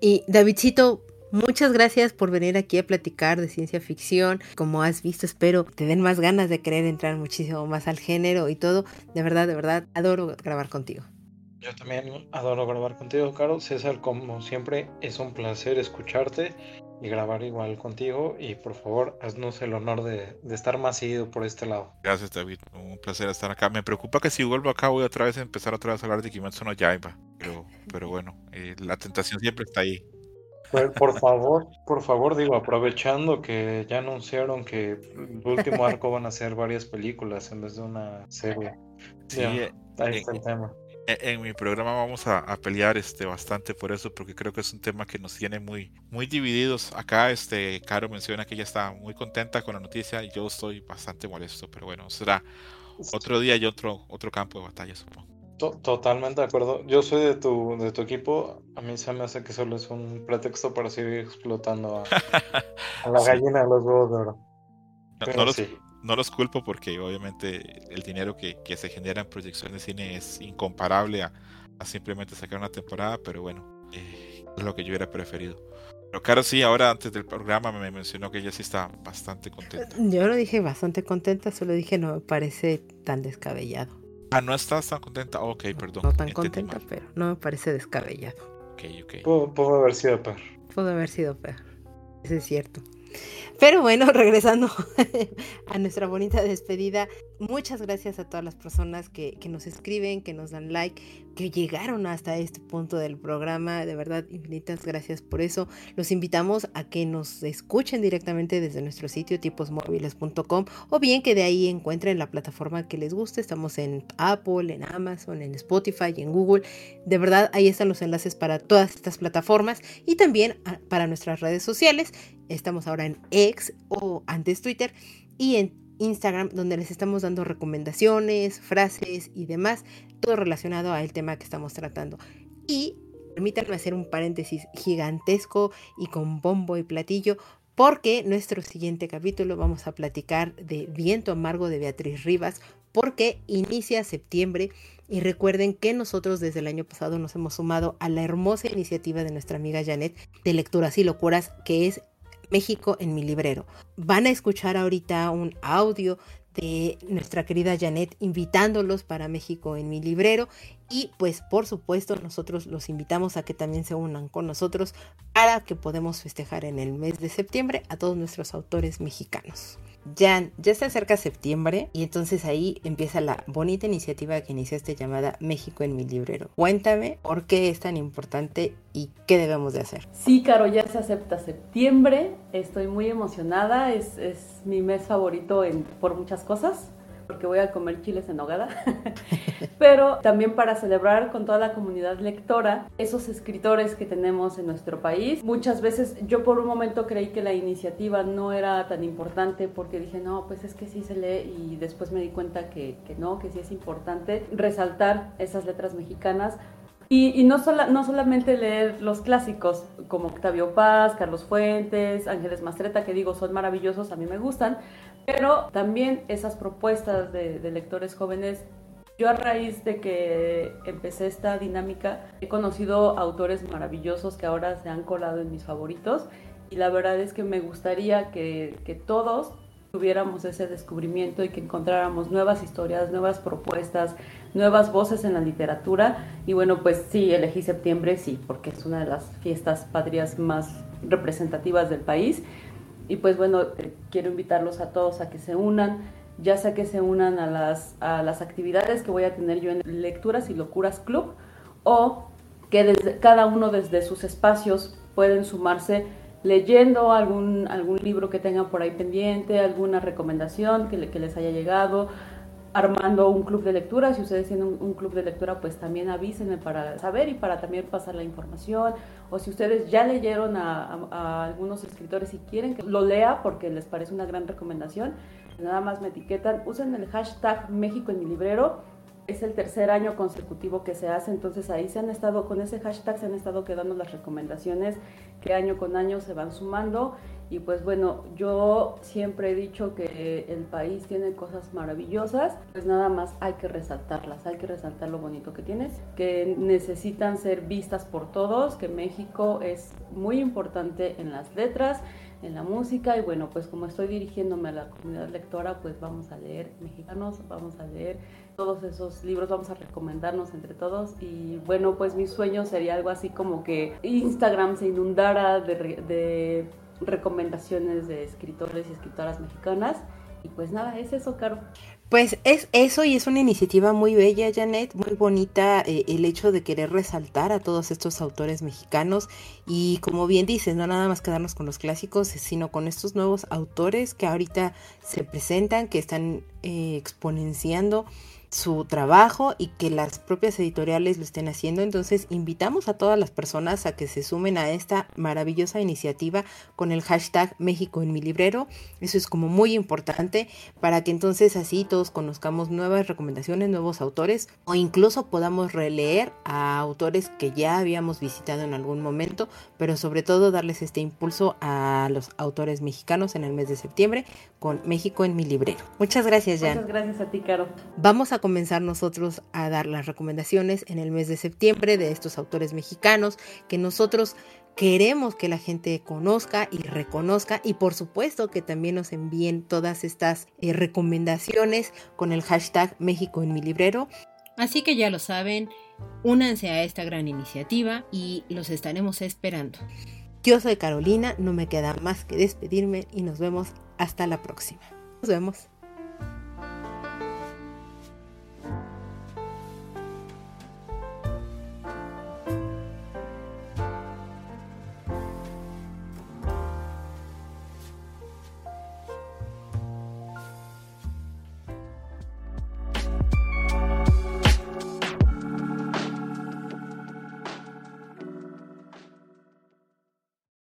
Y Davidcito, Muchas gracias por venir aquí a platicar de ciencia ficción. Como has visto, espero te den más ganas de querer entrar muchísimo más al género y todo. De verdad, de verdad, adoro grabar contigo. Yo también adoro grabar contigo, Caro. César, como siempre, es un placer escucharte y grabar igual contigo. Y por favor, haznos el honor de, estar más seguido por este lado. Gracias, David. Un placer estar acá. Me preocupa que si vuelvo acá voy otra vez a empezar otra vez a hablar de Kimetsu no Yaiba. Pero, pero bueno, eh, la tentación siempre está ahí. Por favor, por favor, digo, aprovechando que ya anunciaron que el último arco van a ser varias películas en vez de una serie. Sí, ahí eh, está el tema. E, en mi programa vamos a, pelear este bastante por eso porque creo que es un tema que nos tiene muy muy divididos acá este Caro menciona que ella está muy contenta con la noticia y yo estoy bastante molesto pero bueno será otro día y otro otro campo de batalla supongo totalmente de acuerdo yo soy de tu de tu equipo a mí se me hace que solo es un pretexto para seguir explotando a, la gallina de los huevos de oro no, no los culpo porque obviamente el dinero que, se genera en proyecciones de cine es incomparable a, simplemente sacar una temporada, pero bueno, eh, es lo que yo hubiera preferido. Pero claro, sí, ahora antes del programa me mencionó que ella sí está bastante contenta. Yo lo dije bastante contenta, solo dije no me parece tan descabellado. Ah, no estás tan contenta. ok, perdón. No tan contenta, pero no me parece descabellado. Ok, ok. Pudo, haber sido peor. Pudo haber sido peor. Eso es cierto. Pero bueno, regresando a nuestra bonita despedida, muchas gracias a todas las personas que, que, nos escriben, que nos dan like, que llegaron hasta este punto del programa. De verdad, infinitas gracias por eso. Los invitamos a que nos escuchen directamente desde nuestro sitio tiposmóviles.com o bien que de ahí encuentren la plataforma que les guste. Estamos en Apple, en Amazon, en Spotify, en Google. De verdad, ahí están los enlaces para todas estas plataformas y también ah, para nuestras redes sociales. Estamos ahora en X o antes Twitter y en Instagram donde les estamos dando recomendaciones, frases y demás, todo relacionado al tema que estamos tratando. Y permítanme hacer un paréntesis gigantesco y con bombo y platillo porque nuestro siguiente capítulo vamos a platicar de Viento Amargo de Beatriz Rivas, porque inicia septiembre y recuerden que nosotros desde el año pasado nos hemos sumado a la hermosa iniciativa de nuestra amiga Janet de lecturas y locuras que es México en mi librero. Van a escuchar ahorita un audio de nuestra querida Janet invitándolos para México en mi librero y pues por supuesto nosotros los invitamos a que también se unan con nosotros para que podamos festejar en el mes de septiembre a todos nuestros autores mexicanos. Jan, ya se acerca septiembre y entonces ahí empieza la bonita iniciativa que iniciaste llamada México en mi librero. Cuéntame por qué es tan importante y qué debemos de hacer. Sí, Caro, ya se acepta septiembre. Estoy muy emocionada. Es, es mi mes favorito en, por muchas cosas porque voy a comer chiles en nogada, pero también para celebrar con toda la comunidad lectora esos escritores que tenemos en nuestro país. Muchas veces yo por un momento creí que la iniciativa no era tan importante porque dije, no, pues es que sí se lee y después me di cuenta que, que no, que sí es importante resaltar esas letras mexicanas y, no, no solamente leer los clásicos como Octavio Paz, Carlos Fuentes, Ángeles Mastreta, que digo son maravillosos, a mí me gustan, pero también esas propuestas de, lectores jóvenes yo a raíz de que empecé esta dinámica he conocido autores maravillosos que ahora se han colado en mis favoritos y la verdad es que me gustaría que, que, todos tuviéramos ese descubrimiento y que encontráramos nuevas historias, nuevas propuestas, nuevas voces en la literatura. Y bueno pues sí, elegí septiembre sí, porque es una de las fiestas patrias más representativas del país y pues bueno, eh, quiero invitarlos a todos a que se unan, ya sea que se unan a las, a las actividades que voy a tener yo en Lecturas y Locuras Club o que desde, cada uno desde sus espacios pueden sumarse leyendo algún, algún libro que tengan por ahí pendiente, alguna recomendación que, que les haya llegado, armando un club de lectura. Si ustedes tienen un, club de lectura, pues también avísenme para saber y para también pasar la información. O si ustedes ya leyeron a, algunos escritores y quieren que lo lea porque les parece una gran recomendación, nada más me etiquetan, usen el hashtag México en mi librero. Es el tercer año consecutivo que se hace, entonces ahí se han estado, con ese hashtag se han estado quedando las recomendaciones que año con año se van sumando y pues bueno, yo siempre he dicho que el país tiene cosas maravillosas, pues nada más hay que resaltarlas, hay que resaltar lo bonito que tienes, que necesitan ser vistas por todos, que México es muy importante en las letras, en la música. Y bueno, pues como estoy dirigiéndome a la comunidad lectora, pues vamos a leer mexicanos, vamos a leer todos esos libros, vamos a recomendarnos entre todos. Y bueno, pues mi sueño sería algo así como que Instagram se inundara de, de recomendaciones de escritores y escritoras mexicanas. Y pues nada, es eso, Caro. Pues es eso y es una iniciativa muy bella, Janet, muy bonita eh, el hecho de querer resaltar a todos estos autores mexicanos y como bien dices, no nada más quedarnos con los clásicos, sino con estos nuevos autores que ahorita se presentan, que están eh, exponenciando su trabajo y que las propias editoriales lo estén haciendo. Entonces invitamos a todas las personas a que se sumen a esta maravillosa iniciativa con el hashtag México en mi librero. Eso es como muy importante para que entonces así todos conozcamos nuevas recomendaciones, nuevos autores o incluso podamos releer a autores que ya habíamos visitado en algún momento, pero sobre todo darles este impulso a los autores mexicanos en el mes de septiembre con México en mi librero. Muchas gracias, Jan. Muchas gracias a ti, Caro. Vamos a comenzar nosotros a dar las recomendaciones en el mes de septiembre de estos autores mexicanos que nosotros queremos que la gente conozca y reconozca y por supuesto que también nos envíen todas estas eh, recomendaciones con el hashtag México en mi librero. Así que ya lo saben, únanse a esta gran iniciativa y los estaremos esperando. Yo soy Carolina, no me queda más que despedirme y nos vemos hasta la próxima. Nos vemos.